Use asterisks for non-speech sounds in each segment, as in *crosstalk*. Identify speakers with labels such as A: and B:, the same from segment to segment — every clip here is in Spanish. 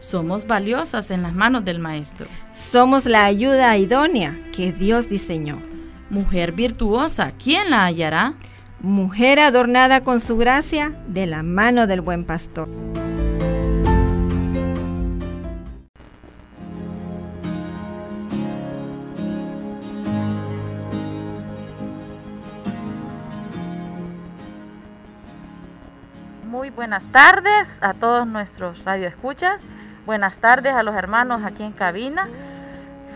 A: Somos valiosas en las manos del Maestro.
B: Somos la ayuda idónea que Dios diseñó.
A: Mujer virtuosa, ¿quién la hallará?
B: Mujer adornada con su gracia de la mano del buen pastor.
C: Muy buenas tardes a todos nuestros radioescuchas. Buenas tardes a los hermanos aquí en cabina.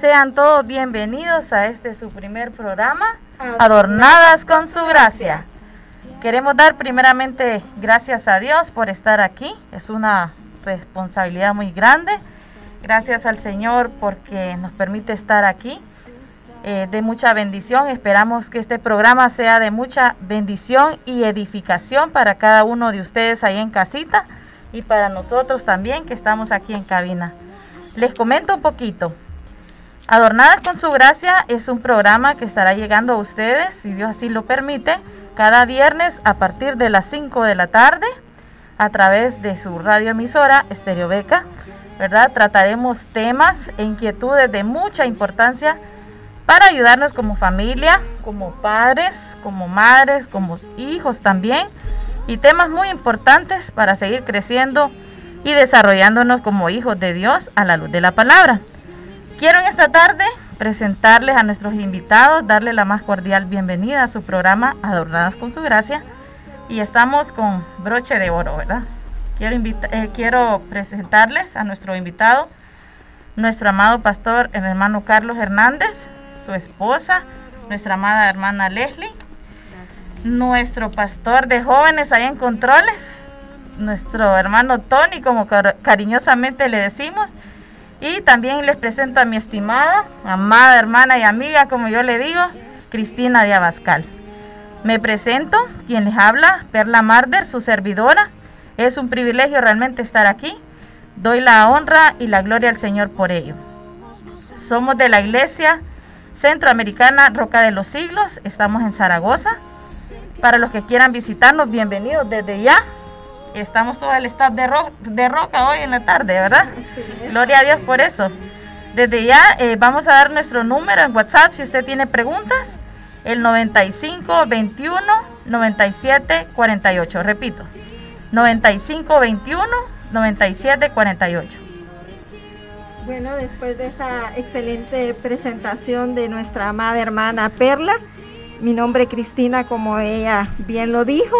C: Sean todos bienvenidos a este su primer programa, Adornadas con su gracia. Queremos dar primeramente gracias a Dios por estar aquí. Es una responsabilidad muy grande. Gracias al Señor porque nos permite estar aquí. Eh, de mucha bendición. Esperamos que este programa sea de mucha bendición y edificación para cada uno de ustedes ahí en casita y para nosotros también que estamos aquí en cabina. Les comento un poquito. Adornadas con su gracia es un programa que estará llegando a ustedes, si Dios así lo permite, cada viernes a partir de las 5 de la tarde a través de su radioemisora Estereo Beca. ¿verdad? Trataremos temas e inquietudes de mucha importancia para ayudarnos como familia, como padres, como madres, como hijos también, y temas muy importantes para seguir creciendo y desarrollándonos como hijos de Dios a la luz de la palabra. Quiero en esta tarde presentarles a nuestros invitados, darle la más cordial bienvenida a su programa Adornadas con su gracia. Y estamos con broche de oro, ¿verdad? Quiero, eh, quiero presentarles a nuestro invitado, nuestro amado pastor, el hermano Carlos Hernández, su esposa, nuestra amada hermana Leslie, nuestro pastor de jóvenes ahí en Controles, nuestro hermano Tony, como cariñosamente le decimos, y también les presento a mi estimada, amada hermana y amiga, como yo le digo, Cristina de Abascal. Me presento, quien les habla, Perla Marder, su servidora. Es un privilegio realmente estar aquí. Doy la honra y la gloria al Señor por ello. Somos de la iglesia Centroamericana Roca de los Siglos. Estamos en Zaragoza. Para los que quieran visitarnos, bienvenidos desde ya. Estamos todo el staff de, de Roca hoy en la tarde, ¿verdad? Gloria a Dios por eso. Desde ya eh, vamos a dar nuestro número en WhatsApp si usted tiene preguntas. El 95 21 97 48. Repito, 95 21 97 48.
B: Bueno, después de esa excelente presentación de nuestra amada hermana Perla, mi nombre es Cristina, como ella bien lo dijo,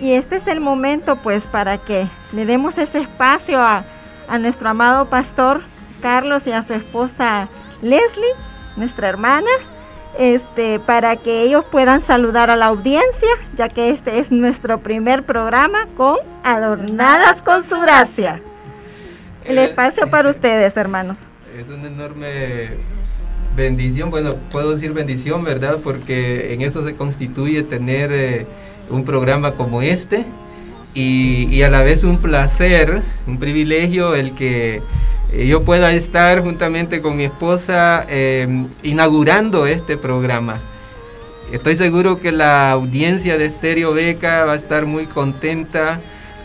B: y este es el momento pues para que le demos ese espacio a, a nuestro amado pastor Carlos y a su esposa Leslie, nuestra hermana, este, para que ellos puedan saludar a la audiencia, ya que este es nuestro primer programa con Adornadas con su gracia. El espacio para *laughs* ustedes, hermanos.
D: Es una enorme bendición, bueno, puedo decir bendición, ¿verdad? Porque en esto se constituye tener eh, un programa como este y, a la vez un placer, un privilegio el que eh, yo pueda estar juntamente con mi esposa em, inaugurando este programa. Estoy seguro que la audiencia de Stereo Beca va a estar muy contenta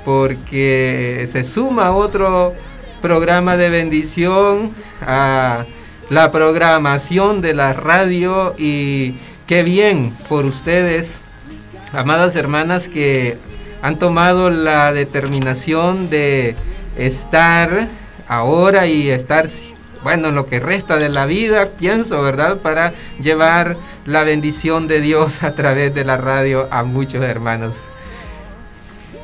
D: porque se suma otro programa de bendición a la programación de la radio y qué bien por ustedes, amadas hermanas, que han tomado la determinación de estar ahora y estar, bueno, en lo que resta de la vida, pienso, ¿verdad? Para llevar la bendición de Dios a través de la radio a muchos hermanos.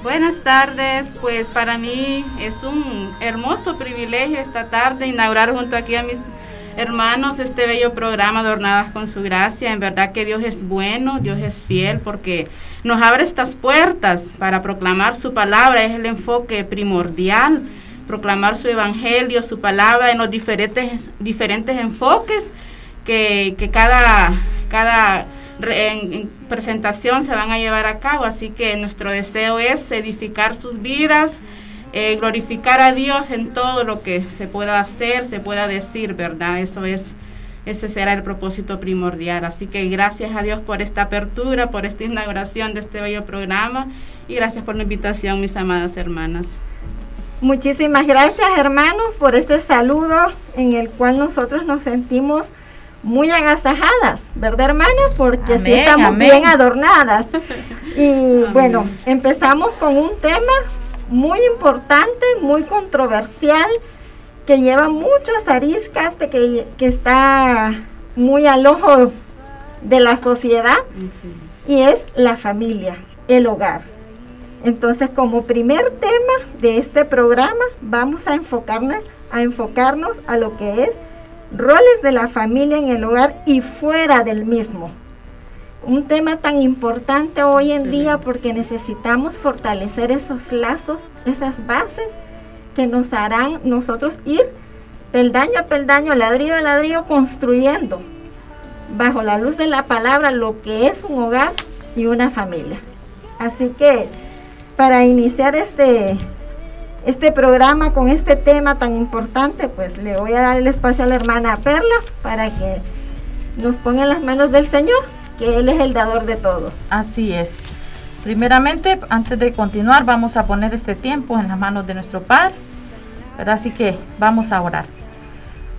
E: Buenas tardes, pues para mí es un hermoso privilegio esta tarde inaugurar junto aquí a mis hermanos este bello programa Adornadas con su gracia. En verdad que Dios es bueno, Dios es fiel porque nos abre estas puertas para proclamar su palabra, es el enfoque primordial proclamar su evangelio, su palabra en los diferentes, diferentes enfoques que, cada, cada presentación se van a llevar a cabo. Así que nuestro deseo es edificar sus vidas, eh, glorificar a Dios en todo lo que se pueda hacer, se pueda decir, ¿verdad? Eso es, ese será el propósito primordial. Así que gracias a Dios por esta apertura, por esta inauguración de este bello programa y gracias por la invitación, mis amadas hermanas.
B: Muchísimas gracias, hermanos, por este saludo en el cual nosotros nos sentimos muy agasajadas, ¿verdad, hermana? Porque estamos bien adornadas. Y *laughs* bueno, empezamos con un tema muy importante, muy controversial, que lleva muchas ariscas, que, que está muy al ojo de la sociedad, y es la familia, el hogar. Entonces, como primer tema de este programa, vamos a enfocarnos, a enfocarnos a lo que es roles de la familia en el hogar y fuera del mismo un tema tan importante hoy en día porque necesitamos fortalecer esos lazos, esas bases que nos harán nosotros ir peldaño a peldaño, ladrillo a ladrillo, construyendo bajo la luz de la palabra lo que es un hogar y una familia. Así que para iniciar este, este programa con este tema tan importante, pues le voy a dar el espacio a la hermana Perla para que nos ponga en las manos del Señor que Él es el dador de todo.
C: Así es. Primeramente, antes de continuar, vamos a poner este tiempo en las manos de nuestro Padre. Así que vamos a orar.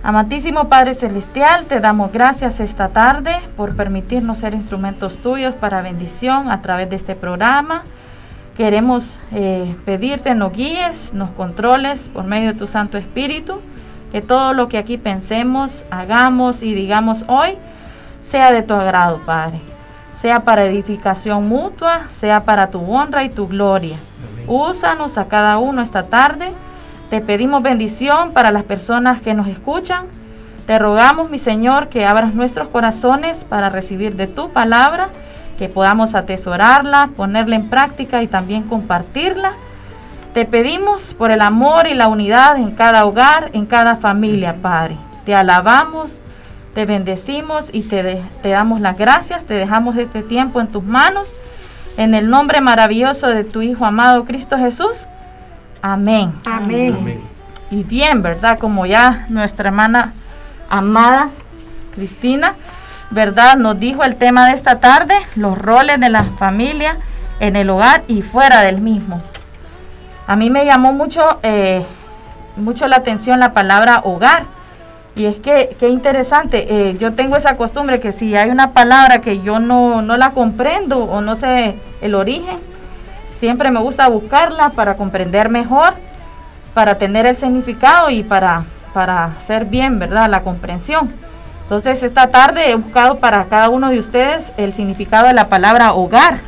C: Amantísimo Padre Celestial, te damos gracias esta tarde por permitirnos ser instrumentos tuyos para bendición a través de este programa. Queremos eh, pedirte nos guíes, nos controles por medio de tu Santo Espíritu, que todo lo que aquí pensemos, hagamos y digamos hoy sea de tu agrado, Padre. Sea para edificación mutua, sea para tu honra y tu gloria. Úsanos a cada uno esta tarde. Te pedimos bendición para las personas que nos escuchan. Te rogamos, mi Señor, que abras nuestros corazones para recibir de tu palabra, que podamos atesorarla, ponerla en práctica y también compartirla. Te pedimos por el amor y la unidad en cada hogar, en cada familia, Padre. Te alabamos, te bendecimos y te, te damos las gracias, te dejamos este tiempo en tus manos. En el nombre maravilloso de tu Hijo amado Cristo Jesús. Amén.
B: Amén.
C: Y bien, ¿verdad? Como ya nuestra hermana amada Cristina, ¿verdad? Nos dijo el tema de esta tarde, los roles de la familia en el hogar y fuera del mismo. A mí me llamó mucho, eh, mucho la atención la palabra hogar y es que, qué interesante, eh, yo tengo esa costumbre que si hay una palabra que yo no, la comprendo o no sé el origen, siempre me gusta buscarla para comprender mejor, para tener el significado y para, para hacer bien, ¿verdad? La comprensión. Entonces, esta tarde he buscado para cada uno de ustedes el significado de la palabra hogar.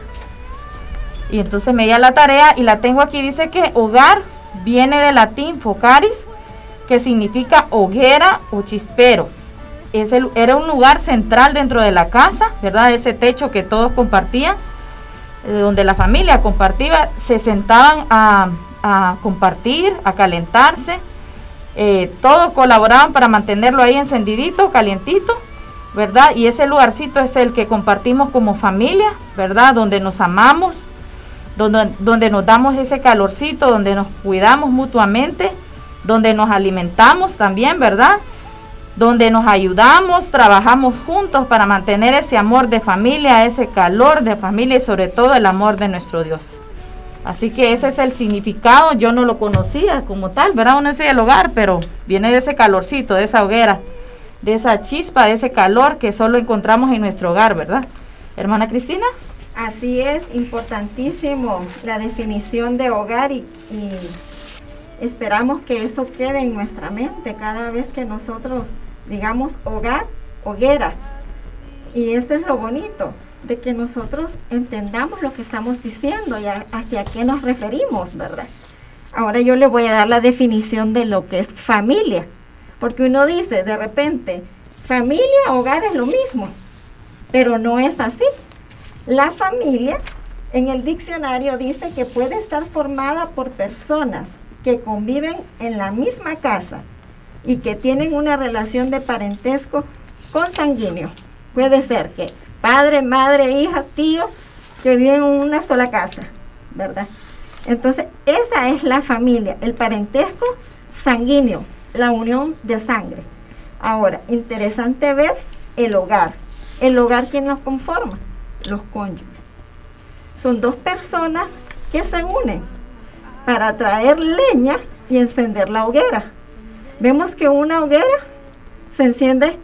C: Y entonces me di a la tarea y la tengo aquí. Dice que hogar viene del latín focaris, que significa hoguera o chispero. Es el, era un lugar central dentro de la casa, ¿verdad? Ese techo que todos compartían, eh, donde la familia compartía, se sentaban a, compartir, a calentarse. Eh, todos colaboraban para mantenerlo ahí encendidito, calientito, ¿verdad? Y ese lugarcito es el que compartimos como familia, ¿verdad? Donde nos amamos, donde, donde nos damos ese calorcito, donde nos cuidamos mutuamente donde nos alimentamos también, ¿verdad? Donde nos ayudamos, trabajamos juntos para mantener ese amor de familia, ese calor de familia y sobre todo el amor de nuestro Dios. Así que ese es el significado, yo no lo conocía como tal, ¿verdad? Uno es el hogar, pero viene de ese calorcito, de esa hoguera, de esa chispa, de ese calor que solo encontramos en nuestro hogar, ¿verdad? Hermana Cristina.
B: Así es, importantísimo la definición de hogar y esperamos que eso quede en nuestra mente cada vez que nosotros digamos hogar, hoguera. Y eso es lo bonito, de que nosotros entendamos lo que estamos diciendo y hacia qué nos referimos, ¿verdad? Ahora yo le voy a dar la definición de lo que es familia, porque uno dice de repente, familia, hogar es lo mismo, pero no es así. La familia en el diccionario dice que puede estar formada por personas que conviven en la misma casa y que tienen una relación de parentesco consanguíneo. Puede ser que padre, madre, hija, tío, que viven en una sola casa, ¿verdad? Entonces, esa es la familia, el parentesco sanguíneo, la unión de sangre. Ahora, interesante ver el hogar. El hogar, ¿quién nos conforma? Los cónyuges. Son dos personas que se unen para traer leña y encender la hoguera. Vemos que una hoguera se enciende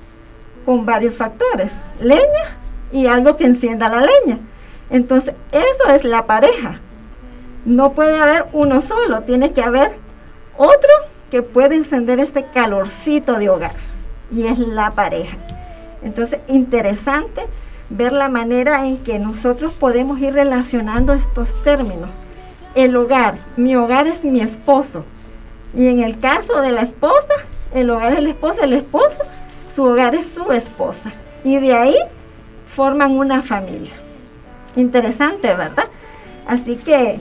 B: con varios factores, leña y algo que encienda la leña. Entonces, eso es la pareja. No puede haber uno solo, tiene que haber otro que puede encender este calorcito de hogar. Y es la pareja. Entonces, interesante ver la manera en que nosotros podemos ir relacionando estos términos. El hogar, mi hogar es mi esposo. Y en el caso de la esposa, el hogar es el esposo, el esposo, su hogar es su esposa. Y de ahí forman una familia. Interesante, ¿verdad? Así que,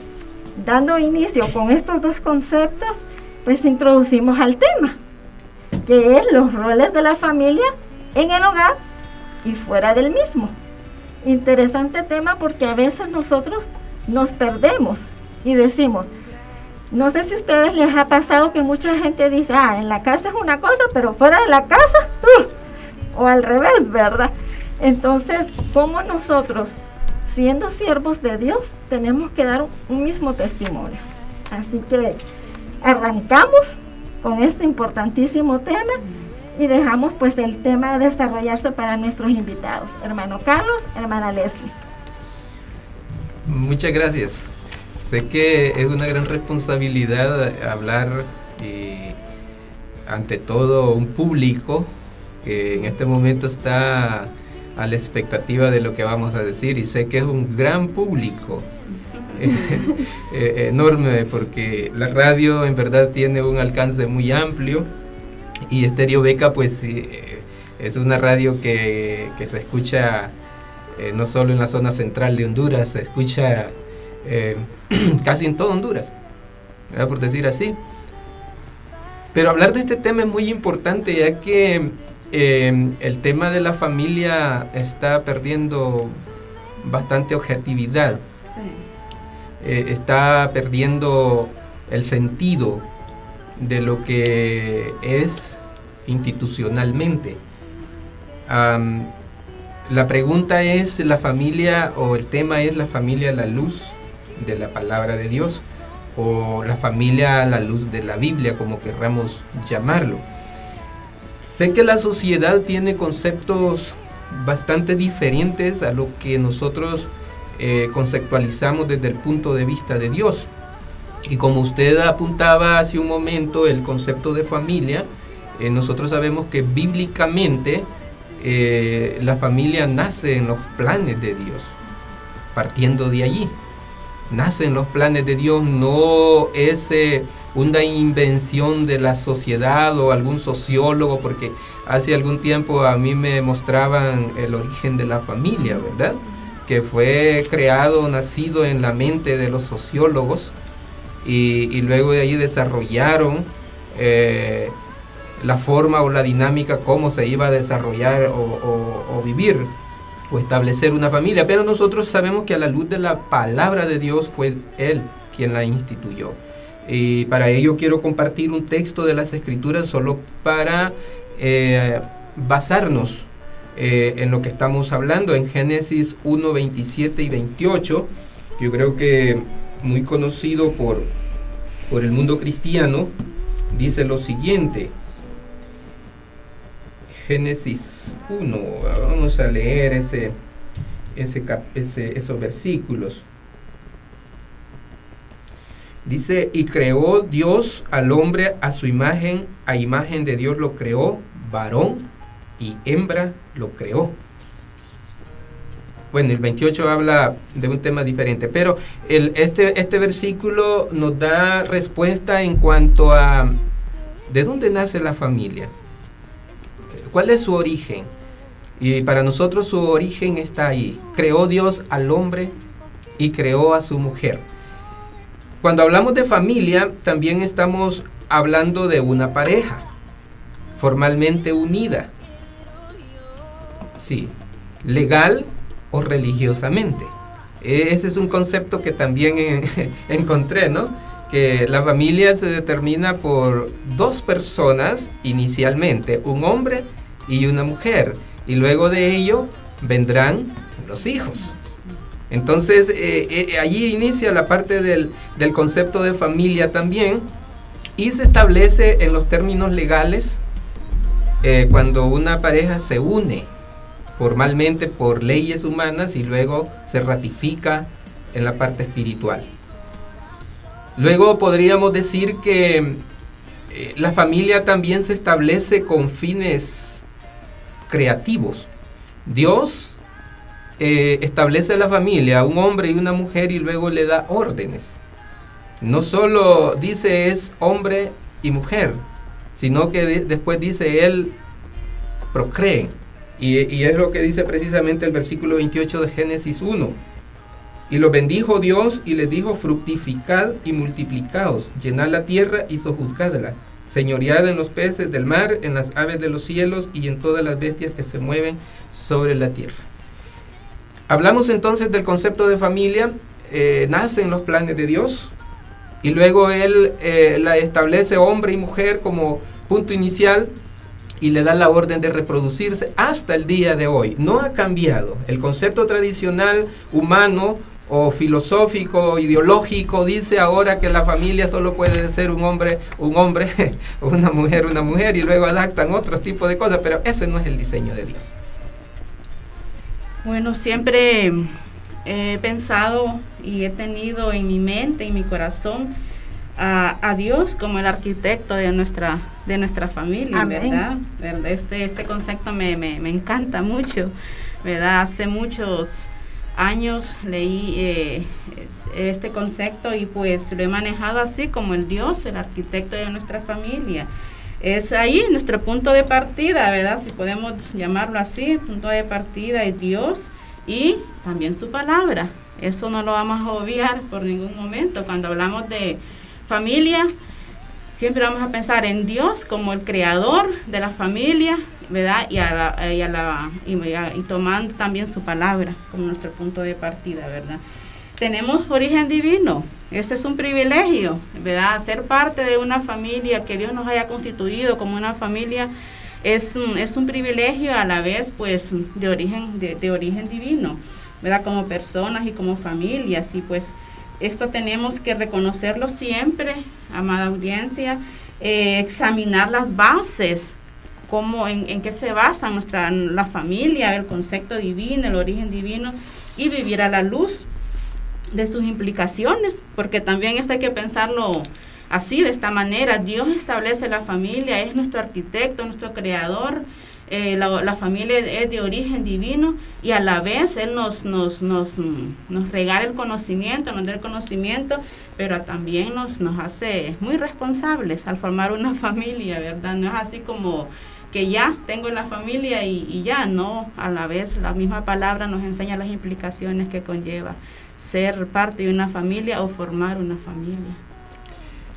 B: dando inicio con estos dos conceptos, pues introducimos al tema, que es los roles de la familia en el hogar y fuera del mismo. Interesante tema porque a veces nosotros nos perdemos y decimos, no sé si a ustedes les ha pasado que mucha gente dice, ah, en la casa es una cosa, pero fuera de la casa, uh", o al revés, ¿verdad? Entonces, ¿cómo nosotros, siendo siervos de Dios, tenemos que dar un mismo testimonio? Así que arrancamos con este importantísimo tema y dejamos pues el tema desarrollarse para nuestros invitados, hermano Carlos, hermana Leslie.
D: Muchas gracias. Sé que es una gran responsabilidad hablar eh, ante todo un público que en este momento está a la expectativa de lo que vamos a decir y sé que es un gran público *laughs* eh, enorme porque la radio en verdad tiene un alcance muy amplio y Estéreo Beca pues eh, es una radio que, se escucha eh, no solo en la zona central de Honduras, se escucha *clears throat* casi en todo Honduras, por decir así. Pero hablar de este tema es muy importante ya que el tema de la familia está perdiendo bastante objetividad. Eh, está perdiendo el sentido de lo que es institucionalmente. la pregunta es, ¿la familia o el tema es la familia la luz de la palabra de Dios o la familia a la luz de la Biblia, como querramos llamarlo? Sé que la sociedad tiene conceptos bastante diferentes a lo que nosotros eh, conceptualizamos desde el punto de vista de Dios. Y como usted apuntaba hace un momento, el concepto de familia, eh, nosotros sabemos que bíblicamente eh, la familia nace en los planes de Dios, partiendo de allí. Nace en los planes de Dios, no es una invención de la sociedad o algún sociólogo, porque hace algún tiempo a mí me mostraban el origen de la familia, ¿verdad? que fue creado, nacido en la mente de los sociólogos y, luego de ahí desarrollaron eh, la forma o la dinámica cómo se iba a desarrollar o, vivir o establecer una familia. Pero nosotros sabemos que a la luz de la palabra de Dios fue Él quien la instituyó. Y para ello quiero compartir un texto de las Escrituras solo para eh, basarnos eh, en lo que estamos hablando, en Génesis 1, 27 y 28. Yo creo que muy conocido por, por el mundo cristiano, dice lo siguiente. Génesis 1, vamos a leer ese, ese, esos versículos. Dice, y creó Dios al hombre a su imagen, a imagen de Dios lo creó, varón y hembra lo creó. Bueno, el 28 habla de un tema diferente, pero el, este, este versículo nos da respuesta en cuanto a de dónde nace la familia, cuál es su origen. Y para nosotros su origen está ahí. Creó Dios al hombre y creó a su mujer. Cuando hablamos de familia, también estamos hablando de una pareja formalmente unida. Sí, legal o religiosamente. E, ese es un concepto que también *laughs* encontré, ¿no? Que la familia se determina por dos personas inicialmente, un hombre y una mujer, y luego de ello vendrán los hijos. Entonces, eh, eh, allí inicia la parte del, del, concepto de familia también y se establece en los términos legales eh, cuando una pareja se une formalmente por leyes humanas y luego se ratifica en la parte espiritual. Luego podríamos decir que la familia también se establece con fines creativos. Dios eh, establece la familia, un hombre y una mujer, y luego le da órdenes. No solo dice es hombre y mujer, sino que después dice él procreen. Y, y, es lo que dice precisamente el versículo 28 de Génesis 1. Y lo bendijo Dios y le dijo, fructificad y multiplicaos, llenad la tierra y sojuzgadla, señoread en los peces del mar, en las aves de los cielos y en todas las bestias que se mueven sobre la tierra. Hablamos entonces del concepto de familia, eh, nace en los planes de Dios y luego Él eh, la establece hombre y mujer como punto inicial y le da la orden de reproducirse hasta el día de hoy. No ha cambiado. El concepto tradicional humano o filosófico, ideológico, dice ahora que la familia solo puede ser un hombre, un hombre, *laughs* una mujer, una mujer, y luego adaptan otros tipos de cosas, pero ese no es el diseño de Dios.
E: Bueno, siempre he pensado y he tenido en mi mente y mi corazón a, Dios como el arquitecto de nuestra, de nuestra familia, ¿verdad? Este, este concepto me, encanta mucho, ¿verdad? Hace muchos años leí eh, este concepto y pues lo he manejado así como el Dios, el arquitecto de nuestra familia es ahí nuestro punto de partida, ¿verdad? Si podemos llamarlo así, punto de partida es Dios y también su palabra. Eso no lo vamos a obviar por ningún momento. Cuando hablamos de familia, siempre vamos a pensar en Dios como el creador de la familia, ¿verdad? Y, a y tomando también su palabra como nuestro punto de partida, ¿verdad? tenemos origen divino. Ese es un privilegio, ¿verdad? Ser parte de una familia que Dios nos haya constituido como una familia es, es un privilegio a la vez, pues, de origen, de, origen divino, ¿verdad? Como personas y como familias. Y pues, esto tenemos que reconocerlo siempre, amada audiencia, eh, examinar las bases cómo, en, en qué se basa nuestra la familia, el concepto divino, el origen divino, y vivir a la luz de sus implicaciones, porque también esto hay que pensarlo así, de esta manera. Dios establece la familia, es nuestro arquitecto, nuestro creador. Eh, la, familia es de origen divino y a la vez Él nos, nos, nos, nos regala el conocimiento, nos da el conocimiento, pero también nos, nos hace muy responsables al formar una *laughs* familia, ¿verdad? No es así como que ya tengo la familia y, y ya, no, a la vez la misma palabra nos enseña las implicaciones que conlleva ser parte de una familia o formar una familia.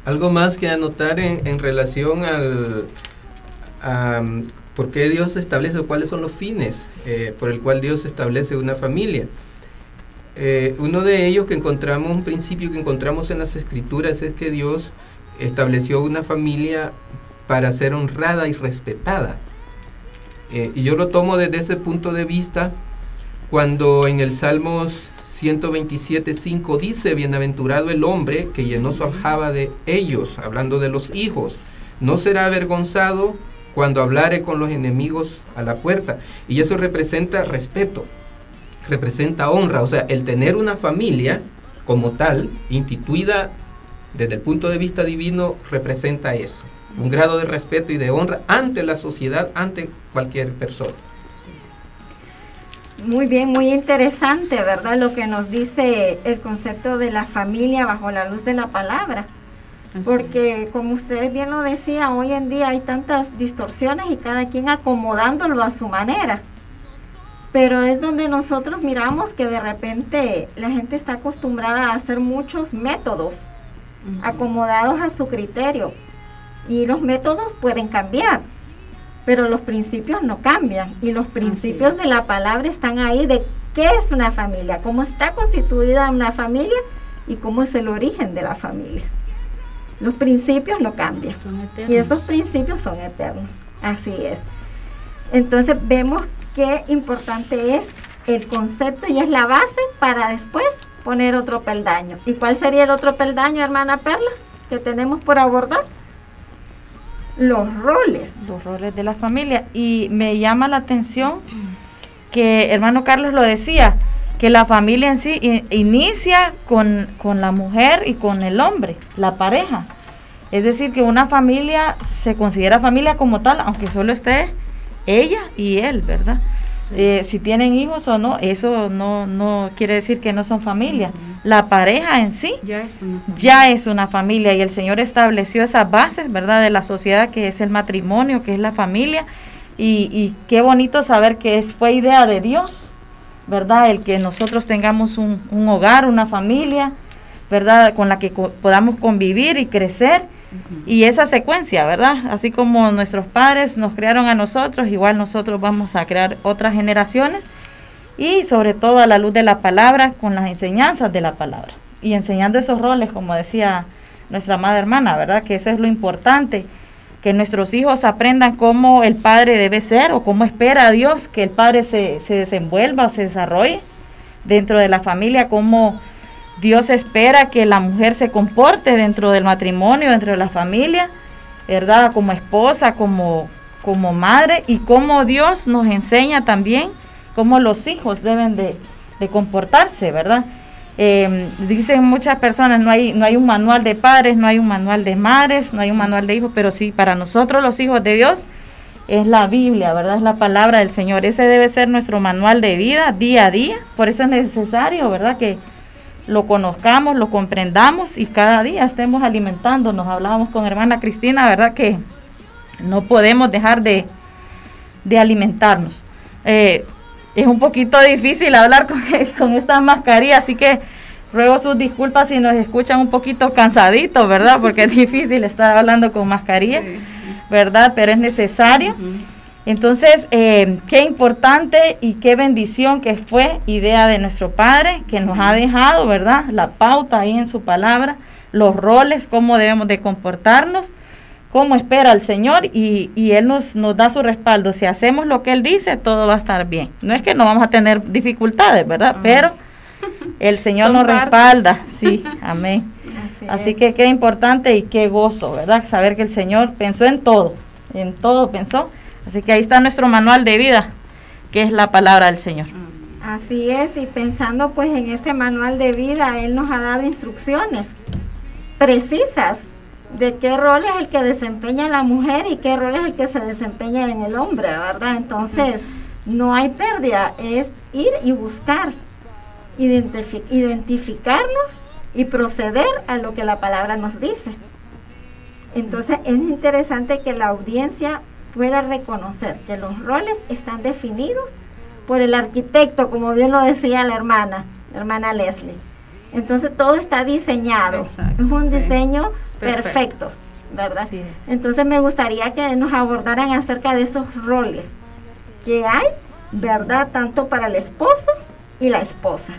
D: Algo más que anotar en, relación al a, por qué Dios establece o cuáles son los fines eh, por el cual Dios establece una familia. Eh, uno de ellos que encontramos, un principio que encontramos en las escrituras es que Dios estableció una familia para ser honrada y respetada. Eh, y yo lo tomo desde ese punto de vista cuando en el Salmos 127.5 dice, bienaventurado el hombre que llenó su aljaba de ellos, hablando de los hijos, no será avergonzado cuando hablare con los enemigos a la puerta. Y eso representa respeto, representa honra, o sea, el tener una familia como tal, instituida desde el punto de vista divino, representa eso, un grado de respeto y de honra ante la sociedad, ante cualquier persona.
B: Muy bien, muy interesante, ¿verdad? Lo que nos dice el concepto de la familia bajo la luz de la palabra. Porque como ustedes bien lo decían, hoy en día hay tantas distorsiones y cada quien acomodándolo a su manera. Pero es donde nosotros miramos que de repente la gente está acostumbrada a hacer muchos métodos acomodados a su criterio. Y los métodos pueden cambiar, pero los principios no cambian. Y los principios de la palabra están ahí de qué es una familia, cómo está constituida una familia y cómo es el origen de la familia. Los principios no cambian. Y esos principios son eternos. Así es. Entonces vemos qué importante es el concepto y es la base para después poner otro peldaño. ¿Y cuál sería el otro peldaño, hermana Perla, que tenemos por abordar? Los roles.
C: Los roles de la familia. Y me llama la atención que hermano Carlos lo decía, que la familia en sí inicia con, con la mujer y con el hombre, la pareja. Es decir, que una familia se considera familia como tal, aunque solo esté ella y él, ¿verdad? Eh, si tienen hijos o no, eso no, no quiere decir que no son familia. La pareja en sí ya es, ya es, una familia y el Señor estableció esas bases, ¿verdad? De la sociedad que es el matrimonio, que es la familia. Y, qué bonito saber que es, fue idea de Dios, ¿verdad? El que nosotros tengamos un, un hogar, una familia, ¿verdad? Con la que podamos convivir y crecer y esa secuencia, ¿verdad? Así como nuestros padres nos crearon a nosotros, igual nosotros vamos a crear otras generaciones y sobre todo a la luz de la palabra, con las enseñanzas de la palabra y enseñando esos roles, como decía nuestra madre hermana, ¿verdad? Que eso es lo importante, que nuestros hijos aprendan cómo el padre debe ser o cómo espera Dios que el padre se, se desenvuelva o se desarrolle dentro de la familia, cómo Dios espera que la mujer se comporte dentro del matrimonio, dentro de la familia, ¿verdad? Como esposa, como, como madre y como Dios nos enseña también cómo los hijos deben de, comportarse, ¿verdad? Em, dicen muchas personas, no hay, no hay un manual de padres, no hay un manual de madres, no hay un manual de hijos, pero sí, para nosotros los hijos de Dios es la Biblia, ¿verdad? Es la palabra del Señor. Ese debe ser nuestro manual de vida día a día. Por eso es necesario, ¿verdad? Que, lo conozcamos, lo comprendamos y cada día estemos alimentándonos. Hablábamos con hermana Cristina, ¿verdad? Que no podemos dejar de, alimentarnos. Eh, es un poquito difícil hablar con, *laughs* con esta mascarilla, así que ruego sus disculpas si nos escuchan un poquito cansaditos, ¿verdad? Porque es *laughs* difícil estar hablando con mascarilla, ¿verdad? Pero es necesario. Entonces, eh, qué importante y qué bendición que fue idea de nuestro Padre, que nos ha dejado, ¿verdad? La pauta ahí en su palabra, los roles, cómo debemos de comportarnos, cómo espera el Señor y, Él nos, nos da su respaldo. Si hacemos lo que Él dice, todo va a estar bien. No es que no vamos a tener dificultades, ¿verdad? Pero *laughs* el Señor nos respalda, *laughs* sí, amén. Así, Así que qué importante y qué gozo, ¿verdad? Saber que el Señor pensó en todo, en todo pensó Así que ahí está nuestro manual de vida, que es la palabra del Señor.
B: Así es, y pensando pues en este manual de vida, Él nos ha dado instrucciones precisas de qué rol es el que desempeña la mujer y qué rol es el que se desempeña en el hombre, ¿verdad? Entonces, no hay pérdida, es ir y buscar, identificarnos y proceder a lo que la palabra nos dice. Entonces, es interesante que la audiencia pueda reconocer que los roles están definidos por el arquitecto, como bien lo decía la hermana, la hermana Leslie. Entonces todo está diseñado, es un diseño perfecto, ¿verdad? Entonces me gustaría que nos abordaran acerca de esos roles que hay, ¿verdad? Tanto para el esposo y la esposa.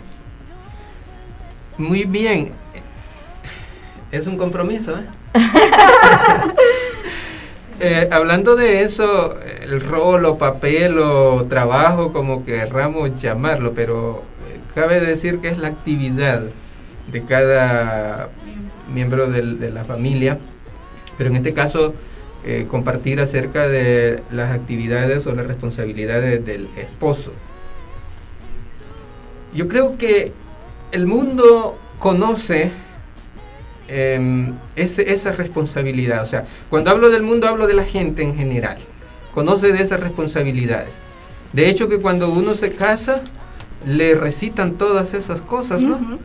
D: Muy bien. Es un compromiso, ¿eh? *laughs* Eh, hablando de eso, el rol o papel o trabajo, como querramos llamarlo, pero eh, cabe decir que es la actividad de cada miembro de la familia, pero en este caso eh, compartir acerca de las actividades o las responsabilidades del esposo. Yo creo que el mundo conoce eh, esa responsabilidad. O sea, cuando hablo del mundo hablo de la gente en general. Conoce de esas responsabilidades. De hecho que cuando uno se casa, le recitan todas esas cosas, ¿no?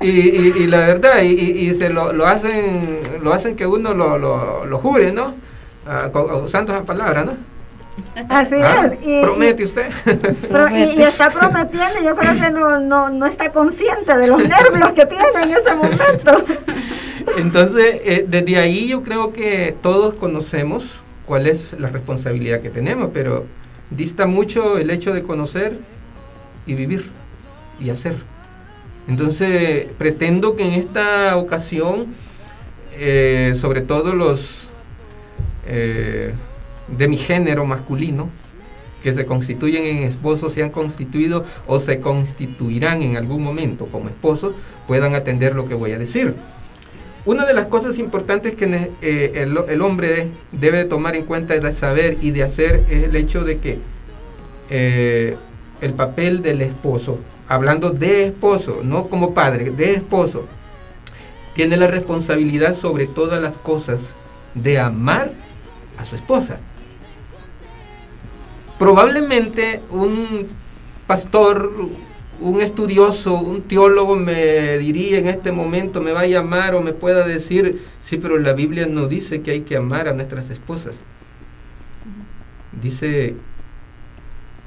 D: Y, la verdad, y, se lo, hacen lo hacen que uno lo, lo, jure, ¿no? Ah, usando esa palabra, ¿no?
B: Así
D: Ah,
B: es. Y,
D: ¿Promete usted?
B: pero- y- y está prometiendo, yo creo que no, no, no está consciente de los nervios que tiene en ese momento.
D: Entonces, eh, desde ahí yo creo que todos conocemos cuál es la responsabilidad que tenemos, pero dista mucho el hecho de conocer y vivir y hacer. Entonces, pretendo que en esta ocasión, eh, sobre todo los eh, de mi género masculino, que se constituyen en esposos, se han constituido o se constituirán en algún momento como esposos, puedan atender lo que voy a decir. Una de las cosas importantes que eh, el, el hombre debe de tomar en cuenta de saber y de hacer es el hecho de que eh, el papel del esposo, hablando de esposo, no como padre, de esposo, tiene la responsabilidad sobre todas las cosas de amar a su esposa. Probablemente un pastor, un estudioso, un teólogo me diría en este momento, me va a llamar o me pueda decir, sí, pero la Biblia no dice que hay que amar a nuestras esposas. Dice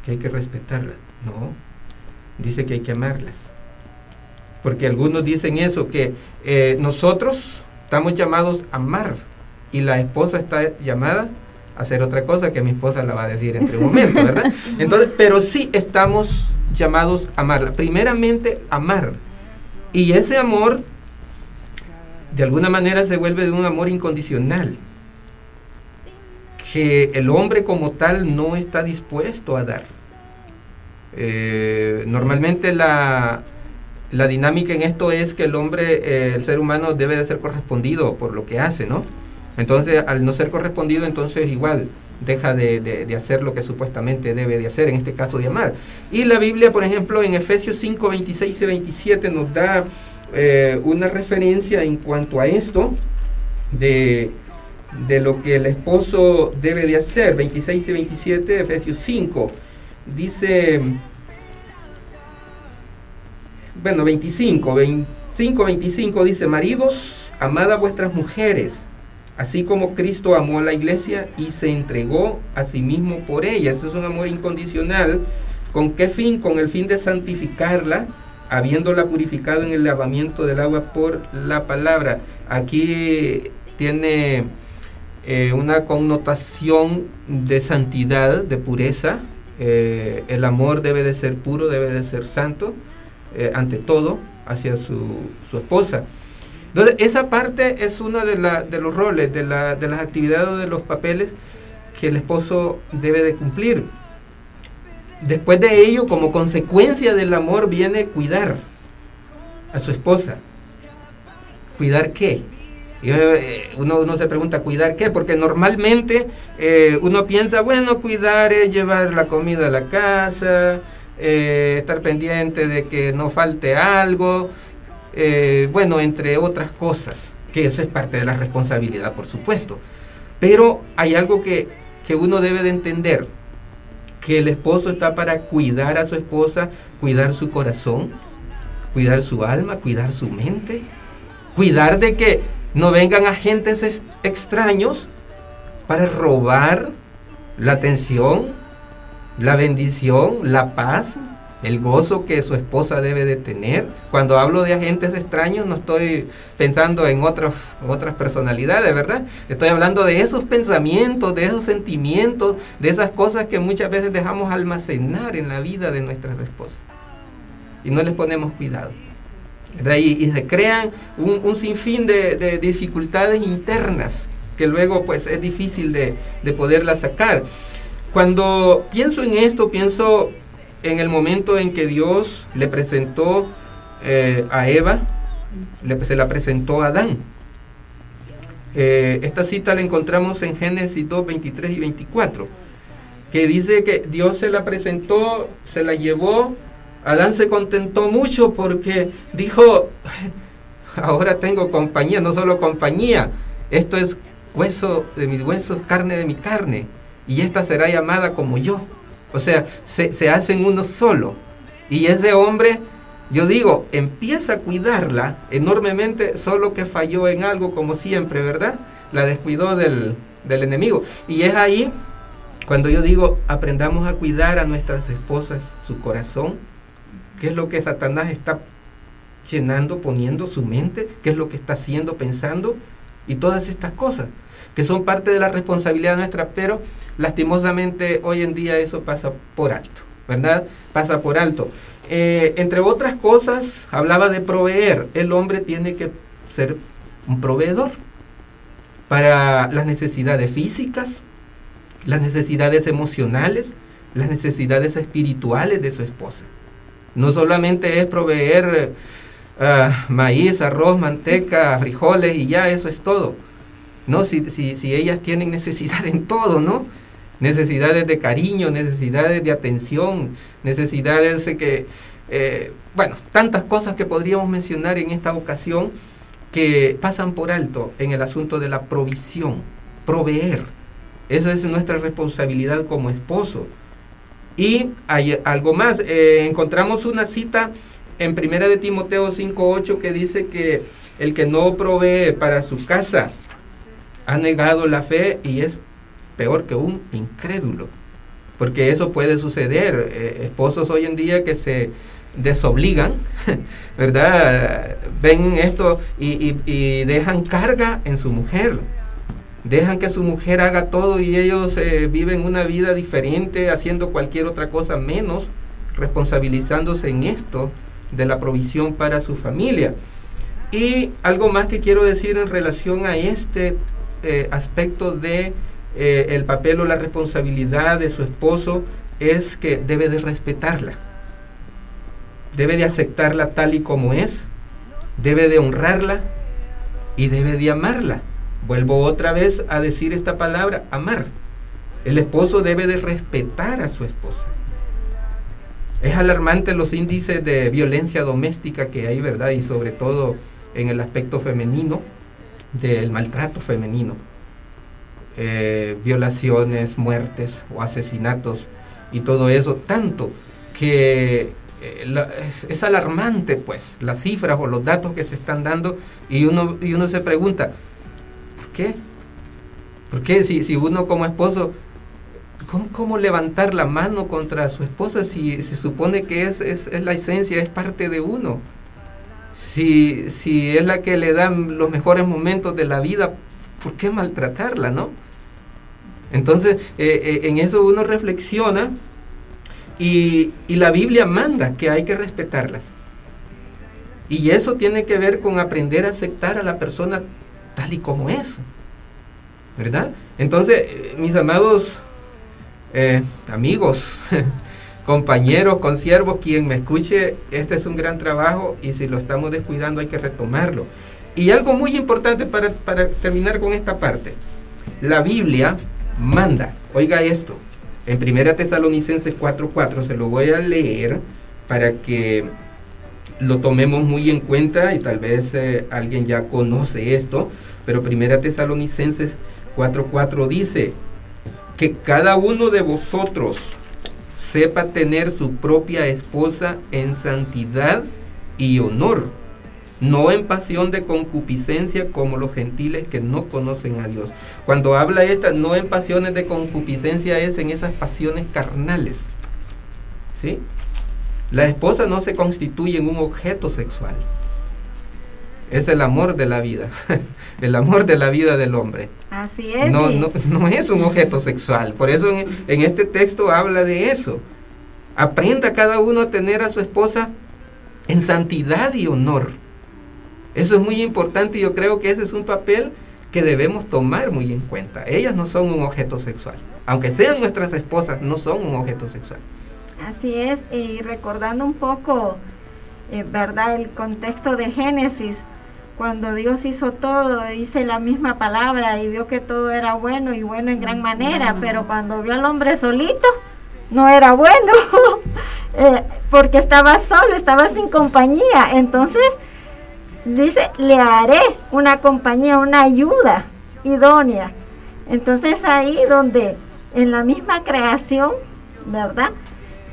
D: que hay que respetarlas. No, dice que hay que amarlas. Porque algunos dicen eso, que eh, nosotros estamos llamados a amar y la esposa está llamada a hacer otra cosa que mi esposa la va a decir entre un momento, ¿verdad? *laughs* Entonces, pero sí estamos llamados a amarla. Primeramente, amar. Y ese amor, de alguna manera, se vuelve de un amor incondicional que el hombre como tal no está dispuesto a dar. Eh, normalmente la, la dinámica en esto es que el hombre, eh, el ser humano debe de ser correspondido por lo que hace, ¿no? Entonces, al no ser correspondido, entonces igual deja de, de- hacer lo que supuestamente debe de hacer, en este caso de amar. Y la Biblia, por ejemplo, en Efesios 5, 26 y 27 nos da eh, una referencia en cuanto a esto, de, de lo que el esposo debe de hacer. 26 y 27, Efesios 5, dice, bueno, 25, 25, 25 dice, maridos, amad a vuestras mujeres, así como Cristo amó a la iglesia y se entregó a sí mismo por ella. Es un amor incondicional. ¿Con qué fin? Con el fin de santificarla, habiéndola purificado en el lavamiento del agua por la palabra. Aquí tiene eh, una connotación de santidad, de pureza. Eh, el amor debe de ser puro, debe de ser santo, eh, ante todo, hacia su, su esposa. Entonces, esa parte es uno de, la- de los roles, de, la- de las actividades, de los papeles que el esposo debe de cumplir. Después de ello, como consecuencia del amor, viene cuidar a su esposa. ¿Cuidar qué? Eh, uno, se pregunta, ¿cuidar qué? Porque normalmente eh, uno piensa, bueno, cuidar es llevar la comida a la casa, eh, estar pendiente de que no falte algo, bueno, entre otras cosas, que eso es parte de la responsabilidad, por supuesto. Pero hay algo que, que uno debe de entender, que el esposo está para cuidar a su esposa, cuidar su corazón, cuidar su alma, cuidar su mente, cuidar de que no vengan agentes es- extraños para robar la atención, la bendición, la paz, el gozo que su esposa debe de tener. Cuando hablo de agentes extraños no estoy pensando en otras, otras personalidades, ¿verdad? Estoy hablando de esos pensamientos, de esos sentimientos, de esas cosas que muchas veces dejamos almacenar en la vida de nuestras esposas. Y no les ponemos cuidado. ¿Verdad? Y, y se crean un, un sinfín de, de dificultades internas que luego pues es difícil de, de poderlas sacar. Cuando pienso en esto, pienso en el momento en que Dios le presentó eh, a Eva, le- se la presentó a Adán. Eh, esta cita la encontramos en Génesis 2, 23 y 24, que dice que Dios se la presentó, se la llevó, Adán se contentó mucho porque dijo, *laughs* ahora tengo compañía, no solo compañía, esto es hueso de mis huesos, carne de mi carne, y esta será llamada como yo. O sea, se, hacen uno solo. Y ese hombre, yo digo, empieza a cuidarla enormemente, solo que falló en algo como siempre, ¿verdad? La descuidó del, del enemigo. Y es ahí Cuando yo digo aprendamos a cuidar a nuestras esposas su corazón, ¿qué es lo que Satanás está llenando, poniendo su mente? ¿Qué es lo que está haciendo, pensando? Y todas estas cosas, que son parte de la responsabilidad nuestra, pero lastimosamente hoy en día eso pasa por alto, ¿verdad? Pasa por alto. Eh, entre otras cosas, hablaba de proveer. El hombre tiene que ser un proveedor para las necesidades físicas, las necesidades emocionales, las necesidades espirituales de su esposa. No solamente es proveer ah, maíz, arroz, manteca, frijoles y ya eso es todo. No, si, si, ellas tienen necesidad en todo, ¿no? Necesidades de cariño, necesidades de atención, necesidades de que, eh, bueno, tantas cosas que podríamos mencionar en esta ocasión que pasan por alto en el asunto de la provisión, proveer. Esa es nuestra responsabilidad como esposo. Y hay algo más. Eh, encontramos una cita en Primera de Timoteo 5.8 que dice que el que no provee para su casa ha negado la fe y es peor que un incrédulo. Porque eso puede suceder. Eh, esposos hoy en día que se desobligan, *laughs* ¿verdad? Ven esto y dejan carga en su mujer dejan que su mujer haga todo y ellos eh, viven una vida diferente, haciendo cualquier otra cosa menos responsabilizándose en esto de la provisión para su familia. Y algo más que quiero decir en relación a este eh, aspecto de eh, el papel o la responsabilidad de su esposo es que debe de respetarla, debe de aceptarla tal y como es, debe de honrarla y debe de amarla. Vuelvo otra vez a decir esta palabra, amar. El esposo debe de respetar a su esposa. Es alarmante los índices de violencia doméstica que hay, ¿verdad? Y sobre todo en el aspecto femenino, del maltrato femenino. Eh, violaciones, muertes o asesinatos y todo eso, tanto que eh, es, alarmante pues las cifras o los datos que se están dando y uno, y uno se pregunta, ¿Por qué si, si uno como esposo, ¿cómo, levantar la mano contra su esposa si se supone que es, es, la esencia, es parte de uno? Si, si es la que le dan los mejores momentos de la vida, ¿por qué maltratarla, no? Entonces, eh, eh, en eso uno reflexiona y, y, la Biblia manda que hay que respetarlas. Y eso tiene que ver con aprender a aceptar a la persona tal y como es. ¿Verdad? Entonces, mis amados eh, amigos, *laughs* compañeros, consiervos, quien me escuche, este es un gran trabajo y si lo estamos descuidando hay que retomarlo. Y algo muy importante para, terminar con esta parte. La Biblia manda, oiga esto, en 1 Tesalonicenses 4:4, se lo voy a leer para que lo tomemos muy en cuenta y tal vez eh, alguien ya conoce esto, pero Primera Tesalonicenses 4:4 dice que cada uno de vosotros sepa tener su propia esposa en santidad y honor, no en pasión de concupiscencia como los gentiles que no conocen a Dios. Cuando habla esta, no en pasiones de concupiscencia es en esas pasiones carnales. ¿Sí? La esposa no se constituye en un objeto sexual. Es el amor de la vida, *laughs* el amor de la vida del hombre.
B: Así es.
D: No, no, es un objeto sexual. Por eso en, en este texto habla de eso. Aprenda cada uno a tener a su esposa en santidad y honor. Eso es muy importante y yo creo que ese es un papel que debemos tomar muy en cuenta. Ellas no son un objeto sexual. Aunque sean nuestras esposas, no son un objeto sexual.
B: Así es, y recordando un poco, eh, ¿verdad?, el contexto de Génesis, cuando Dios hizo todo, dice la misma palabra y vio que todo era bueno y bueno en gran manera, pero cuando vio al hombre solito, no era bueno, *laughs* eh, porque estaba solo, estaba sin compañía. Entonces, dice, le haré una compañía, una ayuda idónea. Entonces ahí donde en la misma creación, ¿verdad?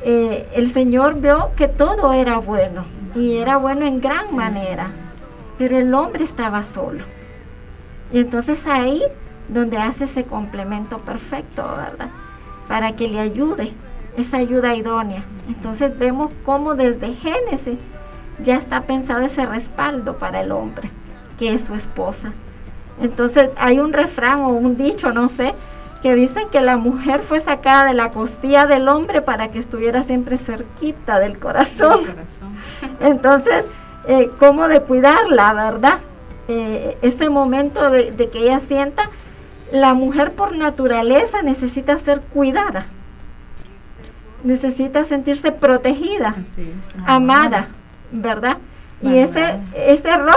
B: Eh, el Señor vio que todo era bueno y era bueno en gran manera, pero el hombre estaba solo. Y entonces ahí donde hace ese complemento perfecto, ¿verdad? para que le ayude, esa ayuda idónea. Entonces vemos cómo desde Génesis ya está pensado ese respaldo para el hombre, que es su esposa. Entonces hay un refrán o un dicho, no sé, que dicen que la mujer fue sacada de la costilla del hombre para que estuviera siempre cerquita del corazón. Entonces, eh, ¿cómo de cuidarla, verdad? Eh, ese momento de, que ella sienta, la mujer por naturaleza necesita ser cuidada, necesita sentirse protegida, amada, ¿verdad? Y ese, ese rol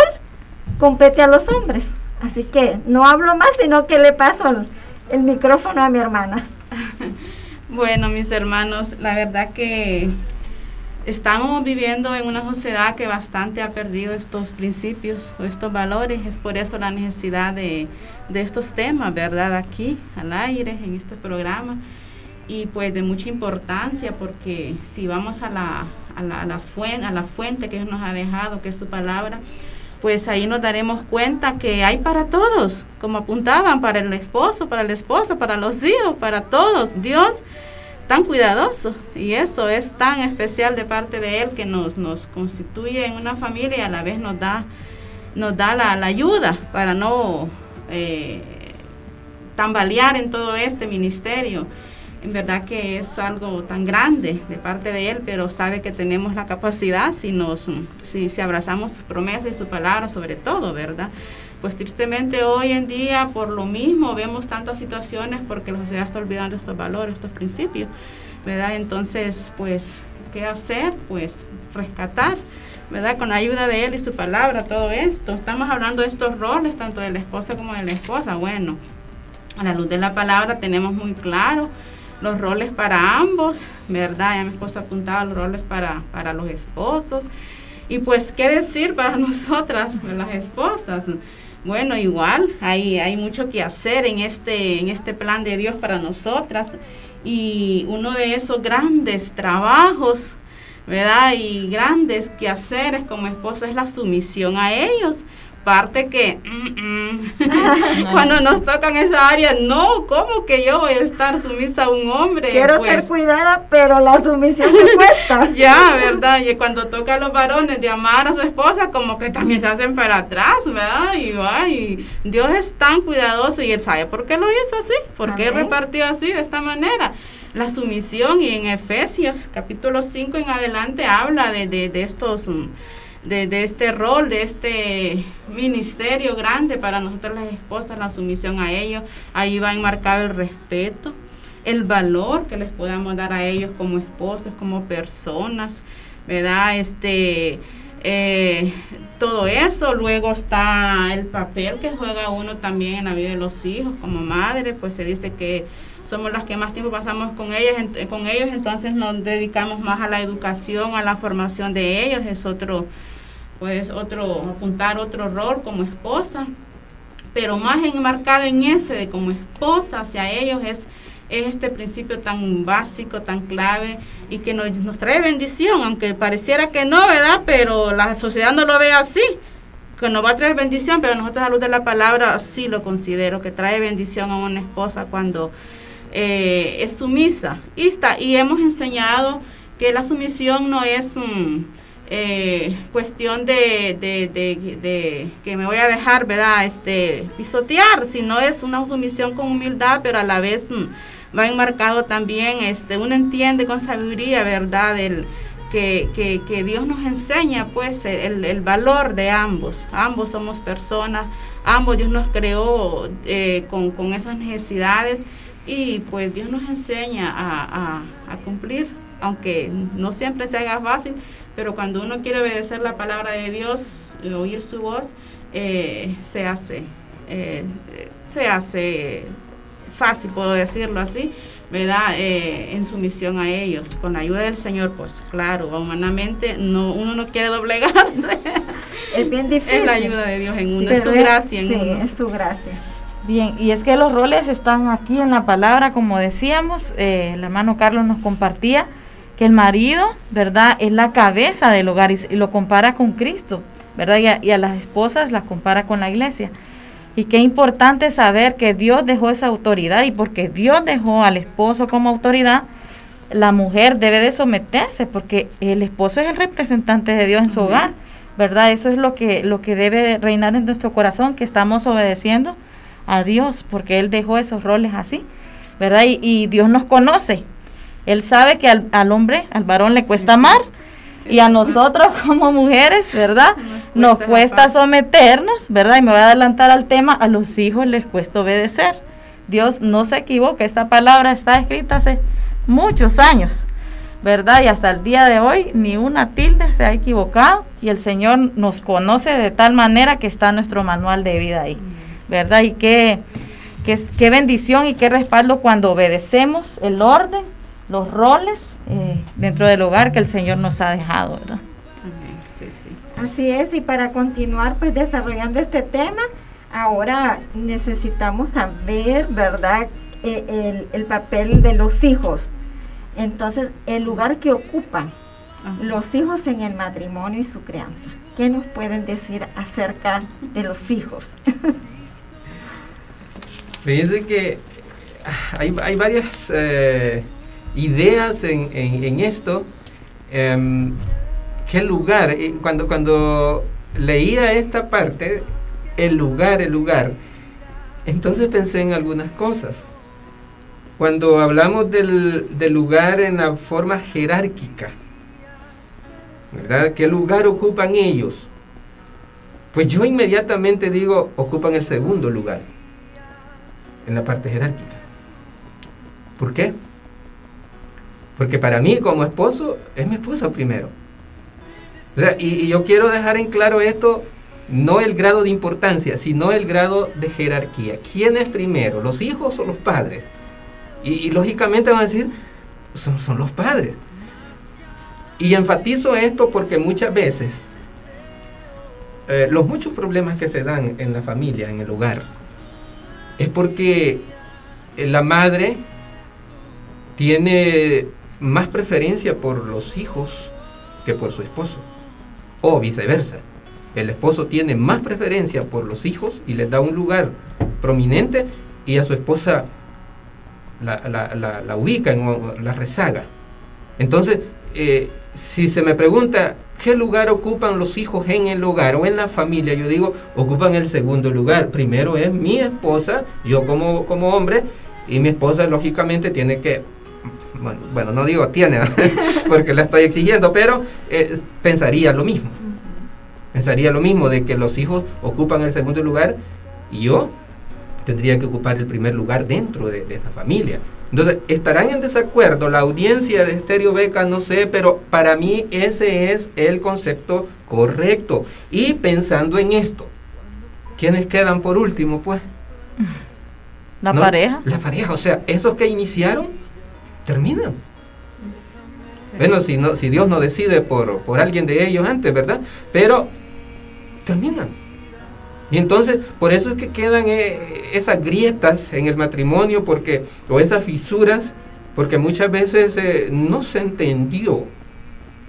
B: compete a los hombres. Así que no hablo más, sino que le paso el, el micrófono a mi hermana. *laughs*
E: bueno, mis hermanos, la verdad que estamos viviendo en una sociedad que bastante ha perdido estos principios o estos valores. Es por eso la necesidad de, estos temas, ¿verdad? Aquí, al aire, en este programa. Y pues de mucha importancia porque si vamos a la, a la, a la, fuente, a la fuente que nos ha dejado, que es su palabra, pues ahí nos daremos cuenta que hay para todos, como apuntaban, para el esposo, para la esposa, para los hijos, para todos. Dios tan cuidadoso y eso es tan especial de parte de Él que nos, nos constituye en una familia y a la vez nos da, nos da la, ayuda para no eh, tambalear en todo este ministerio. En verdad que es algo tan grande de parte de Él, pero sabe que tenemos la capacidad si, nos, si, si abrazamos su promesa y su palabra sobre todo, ¿verdad? Pues tristemente hoy en día por lo mismo vemos tantas situaciones porque la sociedad está olvidando estos valores, estos principios, ¿verdad? Entonces, pues, ¿qué hacer? Pues rescatar, ¿verdad? Con la ayuda de Él y su palabra, todo esto. Estamos hablando de estos roles, tanto de la esposa como de la esposa. Bueno, a la luz de la palabra tenemos muy claro los roles para ambos, ¿verdad? Ya mi esposa apuntaba los roles para, para los esposos. Y pues, ¿qué decir para *laughs* nosotras, las esposas? Bueno, igual hay, hay mucho que hacer en este, en este plan de Dios para nosotras. Y uno de esos grandes trabajos, ¿verdad? Y grandes quehaceres como esposa es la sumisión a ellos parte que mm, mm, *laughs* cuando nos tocan esa área, no, ¿cómo que yo voy a estar sumisa a un hombre?
B: Quiero ser pues cuidada, pero la sumisión me cuesta. *laughs*
E: ya, ¿verdad? Y cuando toca a los varones de amar a su esposa, como que también se hacen para atrás, ¿verdad? Y, y Dios es tan cuidadoso y Él sabe por qué lo hizo así, por qué repartió así, de esta manera la sumisión y en Efesios capítulo 5 en adelante habla de, de, de estos de, este rol, de este ministerio grande para nosotros las esposas, la sumisión a ellos. Ahí va enmarcado el respeto, el valor que les podamos dar a ellos como esposas, como personas, ¿verdad? Este, eh, todo eso. Luego está el papel que juega uno también en la vida de los hijos como madre, pues se dice que somos las que más tiempo pasamos con ellos, con ellos, entonces nos dedicamos más a la educación, a la formación de ellos, es otro pues otro, apuntar otro rol como esposa, pero más enmarcado en ese de como esposa hacia ellos es, este principio tan básico, tan clave y que nos, nos trae bendición, aunque pareciera que no, ¿verdad? Pero la sociedad no lo ve así que nos va a traer bendición, pero nosotros a luz de la palabra sí lo considero, que trae bendición a una esposa cuando eh, es sumisa. Y, está, y hemos enseñado que la sumisión no es... Eh, cuestión de, que me voy a dejar, ¿verdad? Este, pisotear, sino es una sumisión con humildad, pero a la vez mm, va enmarcado también, este, uno entiende con sabiduría, ¿verdad? El, que, Dios nos enseña pues el, valor de ambos. Ambos somos personas, ambos Dios nos creó eh, con, esas necesidades y pues Dios nos enseña a, a, a cumplir, aunque no siempre se haga fácil, pero cuando uno quiere obedecer la palabra de Dios, oír su voz, eh, se hace, eh, se hace fácil, puedo decirlo así, ¿verdad? Eh, en sumisión a ellos. Con la ayuda del Señor, pues claro, humanamente no, uno no quiere doblegarse.
B: Es bien difícil. *laughs*
E: Es la ayuda de Dios en uno, es su gracia en
B: sí, es su gracia.
C: Bien, y es que los roles están aquí en la palabra, como decíamos, el hermano Carlos nos compartía que el marido, ¿verdad?, es la cabeza del hogar y, lo compara con Cristo, ¿verdad? Y a, las esposas las compara con la iglesia. Y qué importante saber que Dios dejó esa autoridad y porque Dios dejó al esposo como autoridad, la mujer debe de someterse porque el esposo es el representante de Dios en su hogar, ¿verdad? Eso es lo que, lo que debe reinar en nuestro corazón, que estamos obedeciendo a Dios porque Él dejó esos roles así, ¿verdad? Y, Dios nos conoce. Él sabe que al, al, hombre, al varón le cuesta más y a nosotros *laughs* como mujeres, ¿verdad? Nos cuesta someternos, ¿verdad? Y me voy a adelantar al tema, a los hijos les cuesta obedecer. Dios no se equivoca, esta palabra está escrita hace muchos años, ¿verdad? Y hasta el día de hoy ni una tilde se ha equivocado y el Señor nos conoce de tal manera que está nuestro manual de vida ahí, ¿verdad? Y qué, qué, qué bendición y qué respaldo cuando obedecemos el orden, los roles eh, dentro del hogar que el Señor nos ha dejado, ¿verdad?
B: Así es, y para continuar pues desarrollando este tema, ahora necesitamos saber, ¿verdad?, e, el, el papel de los hijos entonces, el lugar que ocupan los hijos en el matrimonio y su crianza. ¿Qué nos pueden decir acerca de los hijos? *laughs*
D: Fíjense que ah, hay, varias eh, ideas en, esto. Em, ¿Qué lugar? Cuando, cuando leía esta parte, el lugar, el lugar, entonces pensé en algunas cosas. Cuando hablamos del, lugar en la forma jerárquica, ¿verdad? ¿Qué lugar ocupan ellos? Pues yo inmediatamente digo, ocupan el segundo lugar en la parte jerárquica. ¿Por qué? Porque para mí como esposo es mi esposa primero. O sea, y, yo quiero dejar en claro esto, no el grado de importancia, sino el grado de jerarquía. ¿Quién es primero, los hijos o los padres? Y, lógicamente van a decir, son, son los padres. Y enfatizo esto porque muchas veces eh, los muchos problemas que se dan en la familia, en el hogar, es porque la madre tiene más preferencia por los hijos que por su esposo, o viceversa. El esposo tiene más preferencia por los hijos y les da un lugar prominente y a su esposa la, la, la, ubica, en la rezaga. Entonces, eh, si se me pregunta qué lugar ocupan los hijos en el hogar o en la familia, yo digo, ocupan el segundo lugar. Primero es mi esposa, yo como, como hombre, y mi esposa lógicamente tiene que, bueno, no digo tiene, *laughs* porque la estoy exigiendo, pero eh, pensaría lo mismo. Pensaría lo mismo de que los hijos ocupan el segundo lugar y yo tendría que ocupar el primer lugar dentro de, esa familia. Entonces, estarán en desacuerdo la audiencia de Estéreo Beca, no sé, pero para mí ese es el concepto correcto. Y pensando en esto, ¿quiénes quedan por último, pues? *laughs*
C: La pareja.
D: La pareja, o sea, esos que iniciaron, terminan. Bueno, si, no, si Dios no decide por, por alguien de ellos antes, ¿verdad? Pero terminan. Y entonces, por eso es que quedan eh, esas grietas en el matrimonio, porque, o esas fisuras, porque muchas veces eh, no se entendió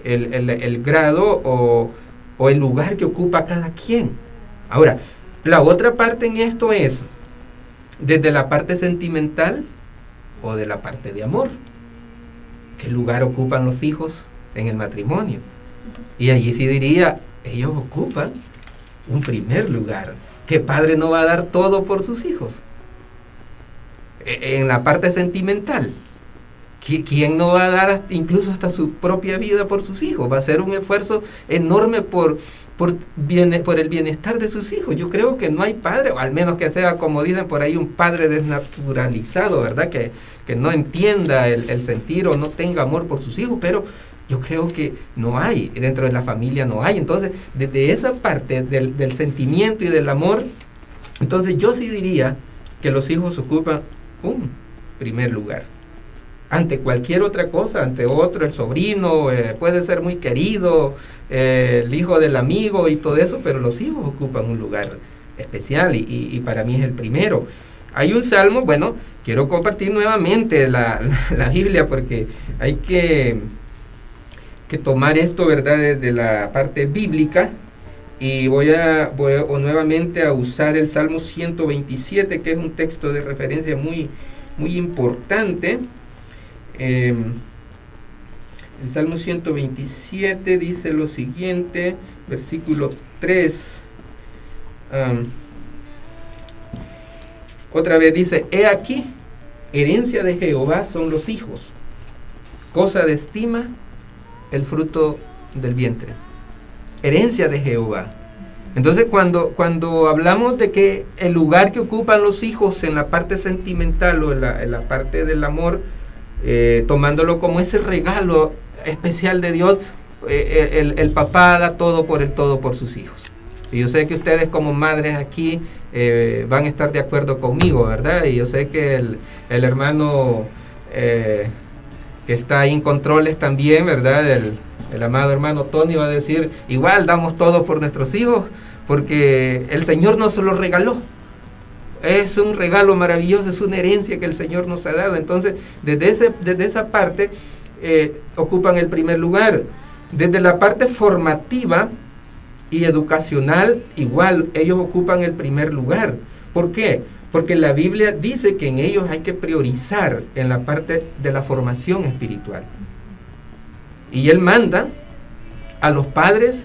D: el, grado o, o, el lugar que ocupa cada quien. Ahora, la otra parte en esto es desde la parte sentimental o de la parte de amor. ¿Qué lugar ocupan los hijos en el matrimonio? Y allí sí diría, ellos ocupan un primer lugar. ¿Qué padre no va a dar todo por sus hijos? E, en la parte sentimental, ¿quién no va a dar incluso hasta su propia vida por sus hijos? Va a ser un esfuerzo enorme por, por, por el bienestar de sus hijos. Yo creo que no hay padre, o al menos que sea, como dicen por ahí, un padre desnaturalizado, ¿verdad? Que, que no entienda el, el sentir o no tenga amor por sus hijos, pero yo creo que no hay, dentro de la familia no hay. Entonces, desde esa parte del, sentimiento y del amor, entonces yo sí diría que los hijos ocupan un primer lugar. Ante cualquier otra cosa, ante otro, el sobrino, eh, puede ser muy querido, eh, el hijo del amigo y todo eso, pero los hijos ocupan un lugar especial y, para mí es el primero. Hay un salmo, bueno, quiero compartir nuevamente la *laughs* Biblia porque hay que que tomar esto, ¿verdad?, desde la parte bíblica. Y voy a, voy nuevamente a usar el Salmo 127, que es un texto de referencia muy, muy importante. Em, el Salmo 127 dice lo siguiente, versículo 3. otra vez dice, he aquí, herencia de Jehová son los hijos, cosa de estima el fruto del vientre herencia de Jehová. Entonces cuando, cuando hablamos de que el lugar que ocupan los hijos en la parte sentimental o en la, parte del amor, eh, tomándolo como ese regalo especial de Dios, eh, eh, el, papá da todo por el todo por sus hijos. Y yo sé que ustedes como madres aquí van a estar de acuerdo conmigo, ¿verdad? Y yo sé que el, el hermano que está ahí en controles también, ¿verdad? El, el amado hermano Tony va a decir, igual damos todo por nuestros hijos, porque el Señor nos lo regaló. Es un regalo maravilloso, es una herencia que el Señor nos ha dado. Entonces, desde, ese, desde esa parte eh, ocupan el primer lugar. Desde la parte formativa y educacional, igual ellos ocupan el primer lugar. ¿Por qué? Porque la Biblia dice que en ellos hay que priorizar en la parte de la formación espiritual. Y él manda a los padres,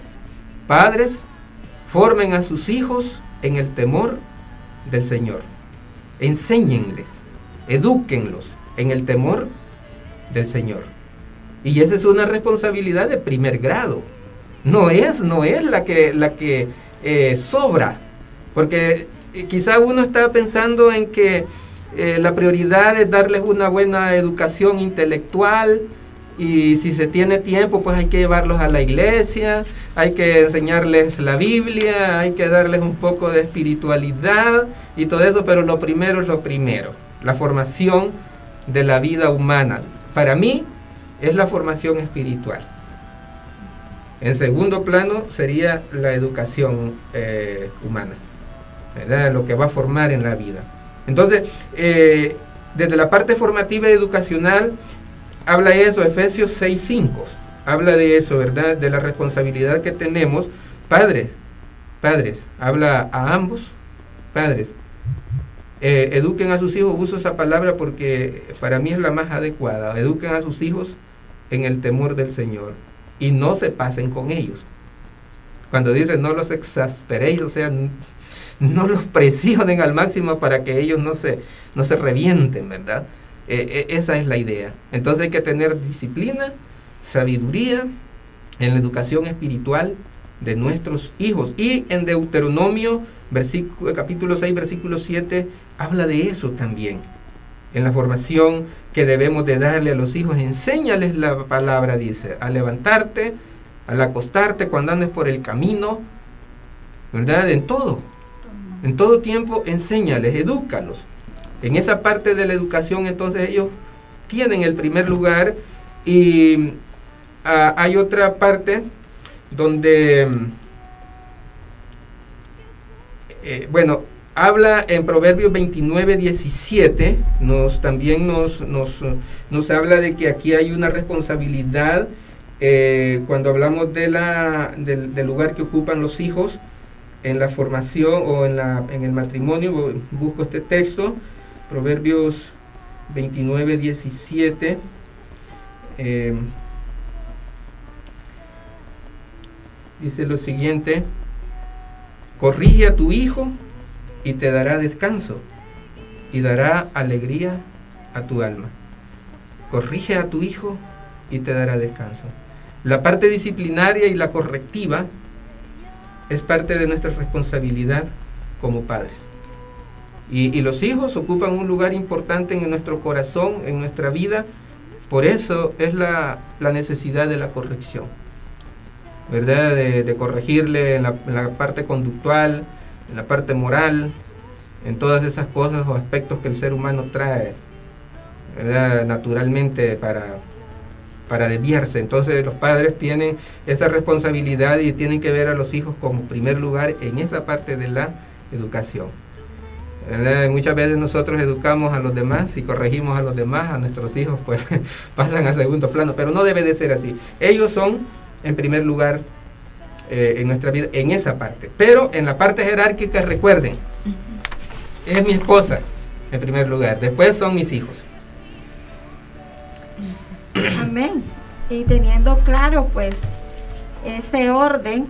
D: padres, formen a sus hijos en el temor del Señor. Enséñenles, edúquenlos en el temor del Señor. Y esa es una responsabilidad de primer grado. No es, no es la que, la que eh, sobra. Porque quizá uno está pensando en que eh, la prioridad es darles una buena educación intelectual, y si se tiene tiempo, pues hay que llevarlos a la iglesia, hay que enseñarles la Biblia, hay que darles un poco de espiritualidad y todo eso, pero lo primero es lo primero, la formación de la vida humana. Para mí es la formación espiritual. En segundo plano sería la educación eh, humana, lo que va a formar en la vida. Entonces, eh, desde la parte formativa y educacional, habla eso, Efesios 6.5, habla de eso, ¿verdad? De la responsabilidad que tenemos. Padres, padres, habla a ambos, padres. Eh, eduquen a sus hijos, uso esa palabra porque para mí es la más adecuada. Eduquen a sus hijos en el temor del Señor y no se pasen con ellos. Cuando dice no los exasperéis, o sea, no los presionen al máximo para que ellos no se, no se revienten, ¿verdad? Eh, eh, esa es la idea. Entonces hay que tener disciplina, sabiduría en la educación espiritual de nuestros hijos. Y en Deuteronomio, versículo, capítulo 6, versículo 7, habla de eso también. En la formación que debemos de darle a los hijos, enséñales la palabra, dice, a levantarte, al acostarte, cuando andes por el camino, ¿verdad? En todo. En todo tiempo, enséñales, edúcalos. En esa parte de la educación entonces ellos tienen el primer lugar y ah, hay otra parte donde, eh, bueno, habla en Proverbios 29, 17, nos, también nos, nos, nos, habla de que aquí hay una responsabilidad eh, cuando hablamos de la, del, del, lugar que ocupan los hijos en la formación o en, la, en el matrimonio, busco este texto, Proverbios 29, 17. Eh, dice lo siguiente, corrige a tu hijo y te dará descanso y dará alegría a tu alma. Corrige a tu hijo y te dará descanso. La parte disciplinaria y la correctiva es parte de nuestra responsabilidad como padres. Y, los hijos ocupan un lugar importante en nuestro corazón, en nuestra vida. Por eso es la, necesidad de la corrección, ¿verdad? De, corregirle en la, parte conductual, en la parte moral, en todas esas cosas o aspectos que el ser humano trae, ¿verdad? Naturalmente para, para desviarse. Entonces los padres tienen esa responsabilidad y tienen que ver a los hijos como primer lugar en esa parte de la educación. Muchas veces nosotros educamos a los demás y corregimos a los demás, a nuestros hijos pues *laughs* pasan a segundo plano, pero no debe de ser así. Ellos son, en primer lugar, eh, en nuestra vida en esa parte. Pero en la parte jerárquica, recuerden, es mi esposa en primer lugar, después son mis hijos. *coughs*
B: Amén. Y teniendo claro pues ese orden,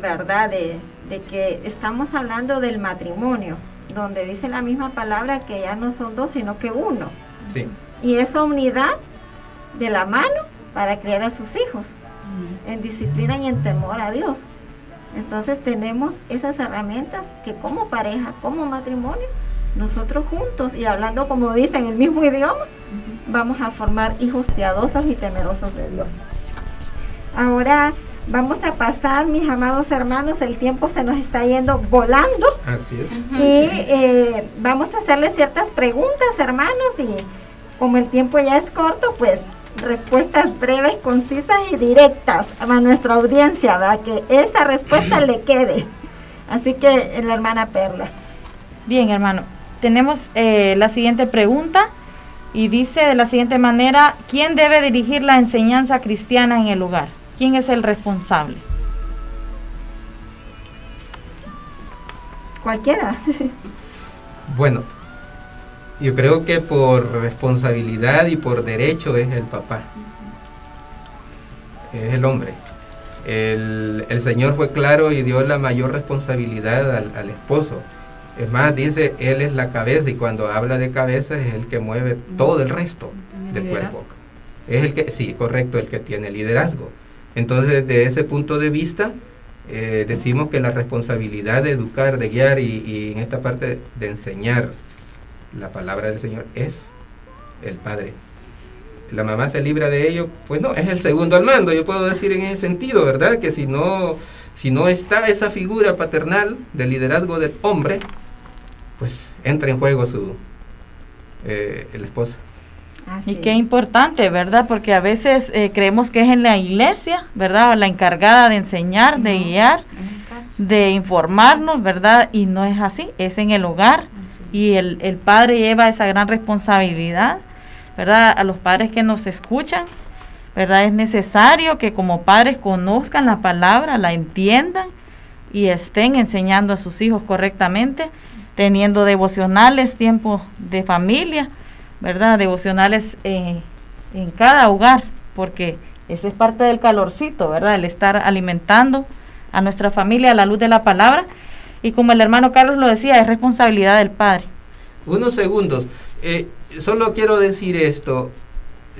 B: ¿verdad? De, de que estamos hablando del matrimonio, donde dice la misma palabra que ya no son dos, sino que uno.
D: Sí.
B: Y esa unidad de la mano para criar a sus hijos en disciplina y en temor a Dios. Entonces tenemos esas herramientas que como pareja, como matrimonio, nosotros juntos y hablando como dicen el mismo idioma, vamos a formar hijos piadosos y temerosos de Dios. Ahora vamos a pasar, mis amados hermanos, el tiempo se nos está yendo volando.
D: Así es.
B: Y eh, vamos a hacerle ciertas preguntas, hermanos, y como el tiempo ya es corto, pues respuestas breves, concisas y directas a nuestra audiencia, ¿verdad? que esa respuesta le quede. Así que la hermana Perla.
C: Bien, hermano. Tenemos eh, la siguiente pregunta y dice de la siguiente manera, ¿quién debe dirigir la enseñanza cristiana en el hogar? ¿Quién es el responsable?
B: Cualquiera.
D: Bueno, yo creo que por responsabilidad y por derecho es el papá. Es el hombre. El, el Señor fue claro y dio la mayor responsabilidad al, al esposo. Es más, dice, Él es la cabeza y cuando habla de cabeza es el que mueve todo el resto del cuerpo. Es el que, sí, correcto, el que tiene liderazgo. Entonces, desde ese punto de vista, eh, decimos que la responsabilidad de educar, de guiar y, y en esta parte de enseñar la palabra del Señor es el Padre. La mamá se libra de ello, pues no, es el segundo al mando, yo puedo decir en ese sentido, ¿verdad? Que si no, si no está esa figura paternal del liderazgo del hombre, pues entra en juego su eh, la esposa.
B: Así
C: Y qué importante, ¿verdad? Porque a veces eh, creemos que es en la iglesia, ¿verdad? La encargada de enseñar, de
E: No.
C: guiar, de informarnos, ¿verdad? Y no es así, es en el hogar. Y el, el padre lleva esa gran responsabilidad, ¿verdad? A los padres que nos escuchan, ¿verdad? Es necesario que como padres conozcan la palabra, la entiendan y estén enseñando a sus hijos correctamente, teniendo devocionales, tiempos de familia, ¿verdad? Devocionales eh, en cada hogar, porque ese es parte del calorcito, ¿verdad? El estar alimentando a nuestra familia a la luz de la palabra. Y como el hermano Carlos lo decía, es responsabilidad del padre.
D: Unos segundos. Eh, solo quiero decir esto.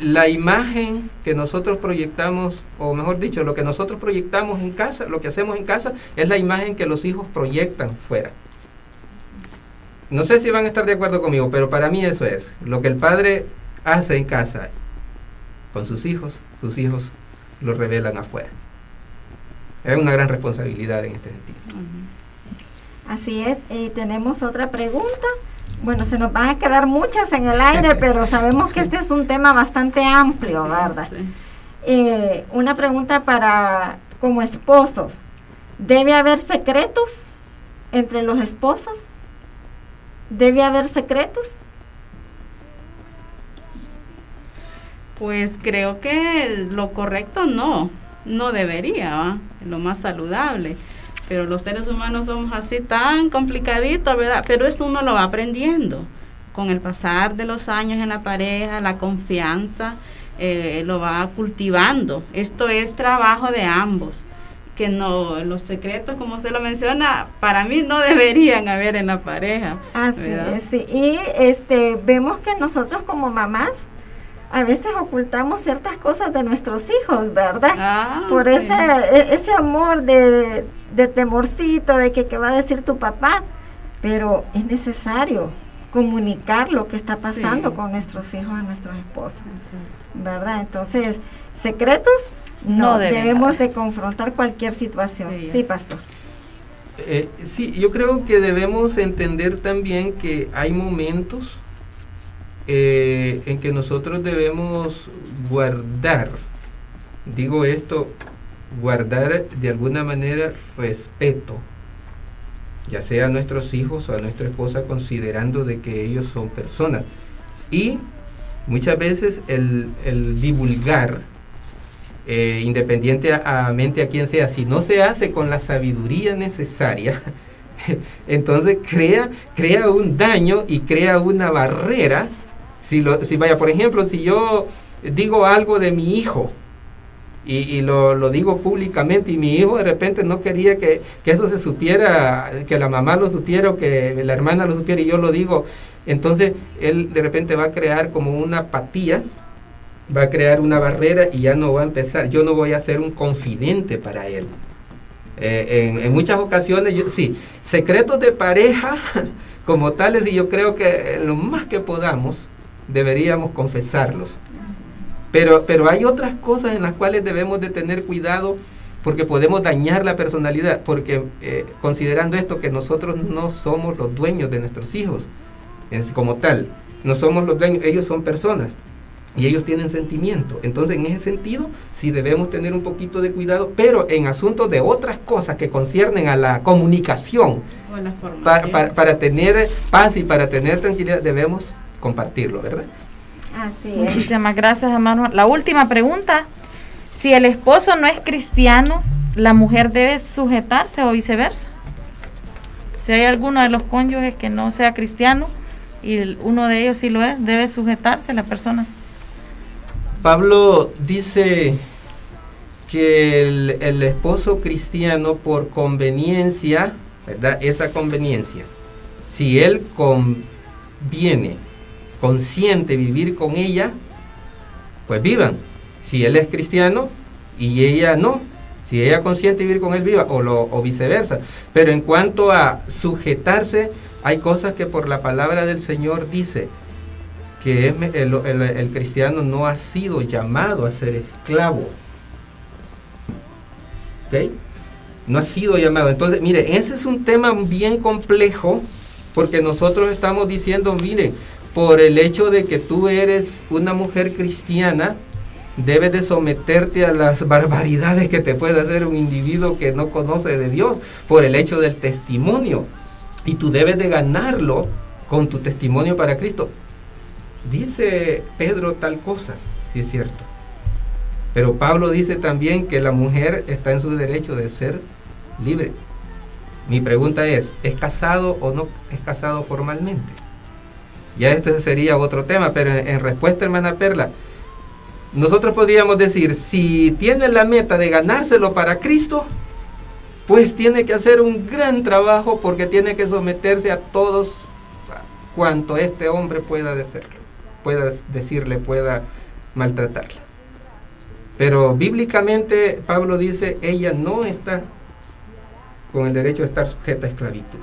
D: La imagen que nosotros proyectamos, o mejor dicho, lo que nosotros proyectamos en casa, lo que hacemos en casa, es la imagen que los hijos proyectan fuera. No sé si van a estar de acuerdo conmigo, pero para mí eso es. Lo que el padre hace en casa con sus hijos, sus hijos lo revelan afuera. Es una gran responsabilidad en este sentido.
B: Así es, y tenemos otra pregunta. Bueno, se nos van a quedar muchas en el aire, *laughs* pero sabemos que este es un tema bastante amplio,
E: Sí,
B: ¿verdad?
E: sí.
B: Eh, una pregunta para como esposos. ¿Debe haber secretos entre los esposos? ¿Debe haber secretos?
E: Pues creo que lo correcto no, no debería, ¿va? lo más saludable. Pero los seres humanos somos así tan complicaditos, ¿verdad? Pero esto uno lo va aprendiendo con el pasar de los años en la pareja, la confianza, eh, lo va cultivando. Esto es trabajo de ambos. Que no, los secretos, como usted lo menciona, para mí no deberían haber en la pareja.
B: Así
E: ¿verdad?
B: es, sí. Y este, vemos que nosotros como mamás a veces ocultamos ciertas cosas de nuestros hijos, ¿verdad?
E: Ah,
B: Por
E: sí.
B: ese, ese amor de, de temorcito, de que qué va a decir tu papá. Pero es necesario comunicar lo que está pasando
E: Sí.
B: con nuestros hijos a nuestros esposos, ¿verdad? Entonces, secretos, no, debemos
C: haber.
B: de confrontar cualquier situación.
E: Sí,
B: pastor.
D: Eh, sí, yo creo que debemos entender también que hay momentos eh, en que nosotros debemos guardar, digo esto, guardar de alguna manera respeto, ya sea a nuestros hijos o a nuestra esposa, considerando de que ellos son personas. Y muchas veces el, el divulgar eh, independientemente a quien sea, si no se hace con la sabiduría necesaria, *laughs* entonces crea, crea un daño y crea una barrera. Si, lo, si vaya, por ejemplo, si yo digo algo de mi hijo, y, lo, digo públicamente y mi hijo de repente no quería que, que, eso se supiera, que la mamá lo supiera o que la hermana lo supiera y yo lo digo, entonces él de repente va a crear como una apatía, va a crear una barrera y ya no va a empezar, yo no voy a ser un confidente para él. Eh, en, muchas ocasiones, yo, sí, secretos de pareja *laughs* como tales y yo creo que lo más que podamos deberíamos confesarlos. Pero, pero hay otras cosas en las cuales debemos de tener cuidado porque podemos dañar la personalidad, porque eh, considerando esto que nosotros no somos los dueños de nuestros hijos, es como tal, no somos los dueños, ellos son personas y ellos tienen sentimiento. Entonces, en ese sentido, sí debemos tener un poquito de cuidado, pero en asuntos de otras cosas que conciernen a la comunicación, para, para tener paz y para tener tranquilidad, debemos compartirlo, ¿verdad?
C: Muchísimas gracias, hermano. La última pregunta. Si el esposo no es cristiano, ¿la mujer debe sujetarse o viceversa? Si hay alguno de los cónyuges que no sea cristiano y uno de ellos sí lo es, ¿debe sujetarse la persona?
D: Pablo dice que el, esposo cristiano por conveniencia, ¿verdad? Esa conveniencia, si él conviene consciente vivir con ella, pues vivan. Si él es cristiano y ella no, si ella consciente vivir con él viva o, lo, o viceversa. Pero en cuanto a sujetarse, hay cosas que por la palabra del Señor dice que el, el cristiano no ha sido llamado a ser esclavo. ¿Ok? No ha sido llamado. Entonces, mire, ese es un tema bien complejo porque nosotros estamos diciendo, miren, por el hecho de que tú eres una mujer cristiana, debes de someterte a las barbaridades que te puede hacer un individuo que no conoce de Dios por el hecho del testimonio. Y tú debes de ganarlo con tu testimonio para Cristo. Dice Pedro tal cosa, si es cierto. Pero Pablo dice también que la mujer está en su derecho de ser libre. Mi pregunta es, ¿es casado o no es casado formalmente? Ya este sería otro tema, pero en, respuesta, hermana Perla, nosotros podríamos decir, si tiene la meta de ganárselo para Cristo, pues tiene que hacer un gran trabajo porque tiene que someterse a todos cuanto este hombre pueda decirle, pueda decirle, pueda maltratarla. Pero bíblicamente Pablo dice, ella no está con el derecho de estar sujeta a esclavitud.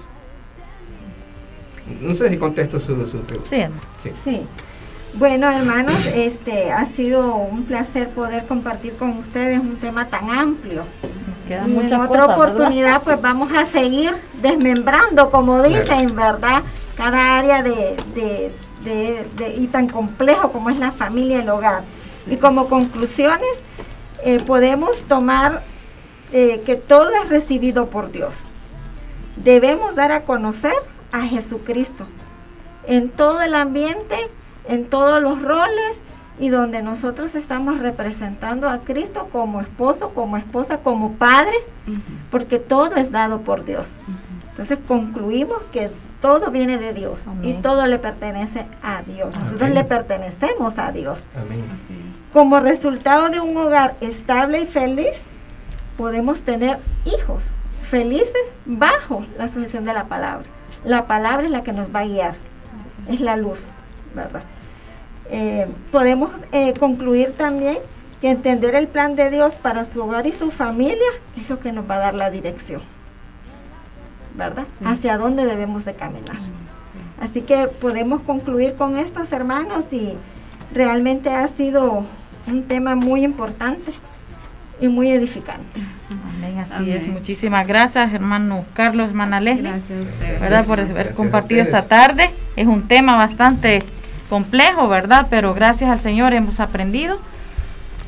D: No sé si contesto su, pregunta.
B: Sí. sí. Bueno, hermanos, este ha sido un placer poder compartir con ustedes un tema tan amplio. en otra oportunidad, pues vamos a seguir desmembrando, como dicen, ¿verdad? Cada área de, de, y tan complejo como es la familia y el hogar. Y como conclusiones, eh, podemos tomar eh, que todo es recibido por Dios. Debemos dar a conocer a Jesucristo en todo el ambiente, en todos los roles y donde nosotros estamos representando a Cristo como esposo, como esposa, como padres, porque todo es dado por Dios. Entonces concluimos que todo viene de Dios y todo le pertenece a Dios. Nosotros le pertenecemos a Dios. Como resultado de un hogar estable y feliz, podemos tener hijos felices bajo la sujeción de la palabra. La palabra es la que nos va a guiar, es la luz, ¿verdad? Eh, podemos eh, concluir también que entender el plan de Dios para su hogar y su familia es lo que nos va a dar la dirección, ¿verdad? Hacia dónde debemos de caminar. Así que podemos concluir con estos hermanos y realmente ha sido un tema muy importante y muy edificante.
C: Amén, así es. Muchísimas gracias, hermano Carlos, hermana Leslie. Gracias a ustedes. ¿verdad? Por haber compartido esta tarde. Es un tema bastante complejo, ¿verdad? Pero gracias al Señor hemos aprendido.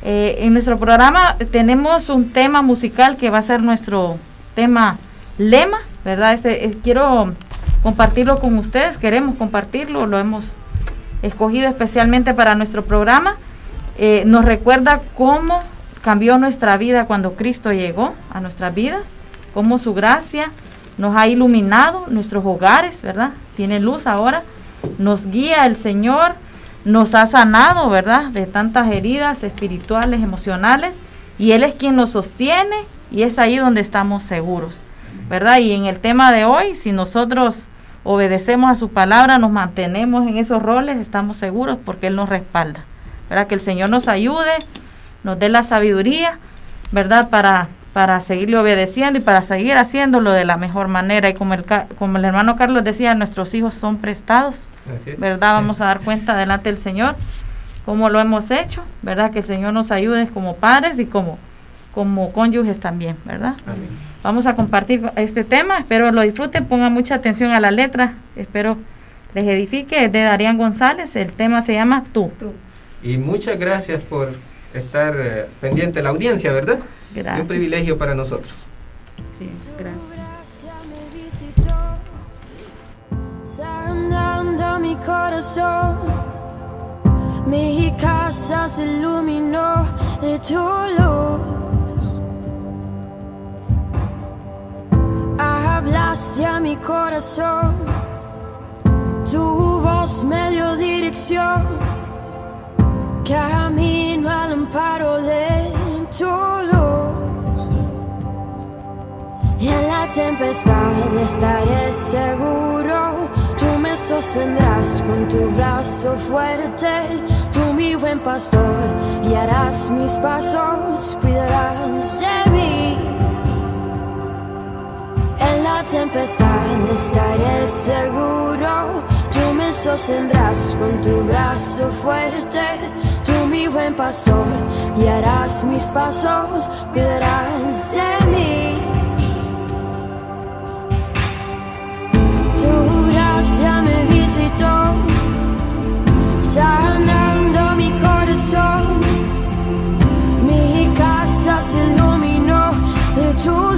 C: Eh, en nuestro programa tenemos un tema musical que va a ser nuestro tema lema, ¿verdad? Este, eh, quiero compartirlo con ustedes, queremos compartirlo, lo hemos escogido especialmente para nuestro programa. Eh, nos recuerda cómo cambió nuestra vida cuando Cristo llegó a nuestras vidas, cómo su gracia nos ha iluminado nuestros hogares, ¿verdad? Tiene luz ahora, nos guía el Señor, nos ha sanado, ¿verdad? De tantas heridas espirituales, emocionales, y Él es quien nos sostiene y es ahí donde estamos seguros, ¿verdad? Y en el tema de hoy, si nosotros obedecemos a su palabra, nos mantenemos en esos roles, estamos seguros porque Él nos respalda, ¿verdad? Que el Señor nos ayude, nos dé la sabiduría, ¿verdad? Para, para seguirle obedeciendo y para seguir haciéndolo de la mejor manera. Y como el, como el hermano Carlos decía, nuestros hijos son prestados, ¿verdad? Vamos a dar cuenta delante del Señor cómo lo hemos hecho, ¿verdad? Que el Señor nos ayude como padres y como, como cónyuges también, ¿verdad? Vamos a compartir este tema, espero lo disfruten, pongan mucha atención a la letra, espero les edifique, es de Darían González, el tema se llama Tú.
D: Y muchas gracias por estar eh, pendiente de la audiencia, ¿verdad?
C: Gracias.
D: un privilegio para nosotros.
E: Sí, gracias.
F: mi corazón mi casa se iluminó de tu luz. Hablaste a mi corazón, tu voz me dio dirección. Camino al amparo de tu luz. Y en la tempestad estaré seguro me sostendrás con tu brazo fuerte, tú mi buen pastor, guiarás mis pasos, cuidarás de mí. En la tempestad estaré seguro, tú me sostendrás con tu brazo fuerte, tú mi buen pastor, guiarás mis pasos, cuidarás de mí. Ya me visitó, sanando mi corazón. Mi casa se iluminó de tu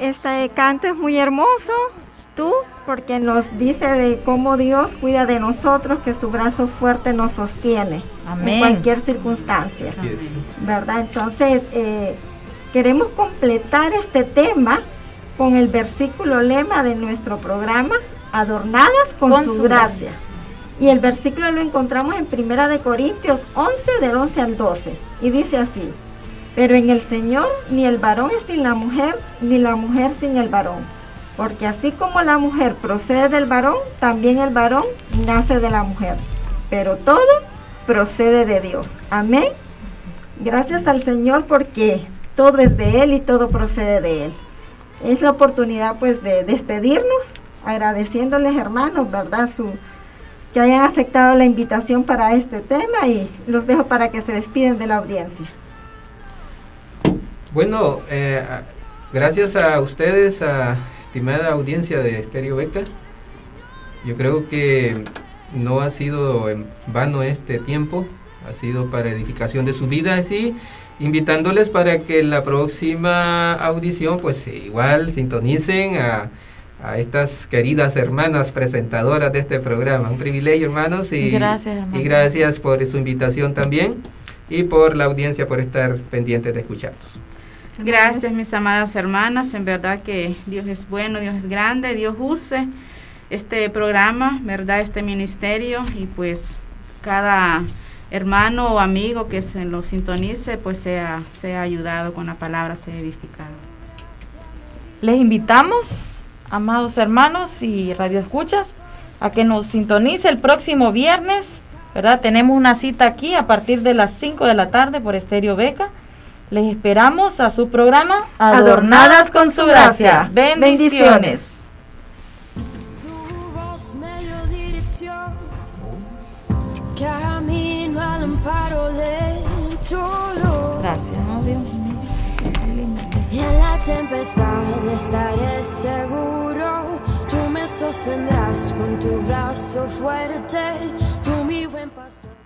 B: Este canto es muy hermoso, tú, porque nos dice de cómo Dios cuida de nosotros, que su brazo fuerte nos sostiene en cualquier circunstancia. ¿Verdad? Entonces, eh, queremos completar este tema con el versículo lema de nuestro programa, adornadas con, su, gracia. Y el versículo lo encontramos en Primera de Corintios 11 del 11 al 12 y dice así: Pero en el Señor ni el varón es sin la mujer, ni la mujer sin el varón. Porque así como la mujer procede del varón, también el varón nace de la mujer. Pero todo procede de Dios. Amén. Gracias al Señor porque todo es de Él y todo procede de Él. Es la oportunidad pues de despedirnos, agradeciéndoles hermanos, ¿verdad? Su, que hayan aceptado la invitación para este tema y los dejo para que se despiden de la audiencia.
D: Bueno, eh, gracias a ustedes, a estimada audiencia de Estéreo Beca. Yo creo que no ha sido en vano este tiempo, ha sido para edificación de su vida, así invitándoles para que la próxima audición pues igual sintonicen a, a estas queridas hermanas presentadoras de este programa. Un privilegio hermanos y
C: gracias,
D: y gracias por su invitación también y por la audiencia por estar pendientes de escucharnos.
E: Gracias mis amadas hermanas, en verdad que Dios es bueno, Dios es grande, Dios use este programa, ¿verdad? Este ministerio y pues cada hermano o amigo que se lo sintonice, pues sea, sea ayudado con la palabra, sea edificado.
C: Les invitamos, amados hermanos y radioescuchas, a que nos sintonice el próximo viernes, ¿verdad? Tenemos una cita aquí a partir de las 5 de la tarde por Estéreo Beca. Les esperamos a su programa
B: Adornadas con su gracia. Bendiciones.
C: Gracias, oh Dios
F: Y en la tempestad estaré seguro, tú me sostendrás con tu brazo fuerte, tú mi buen pastor.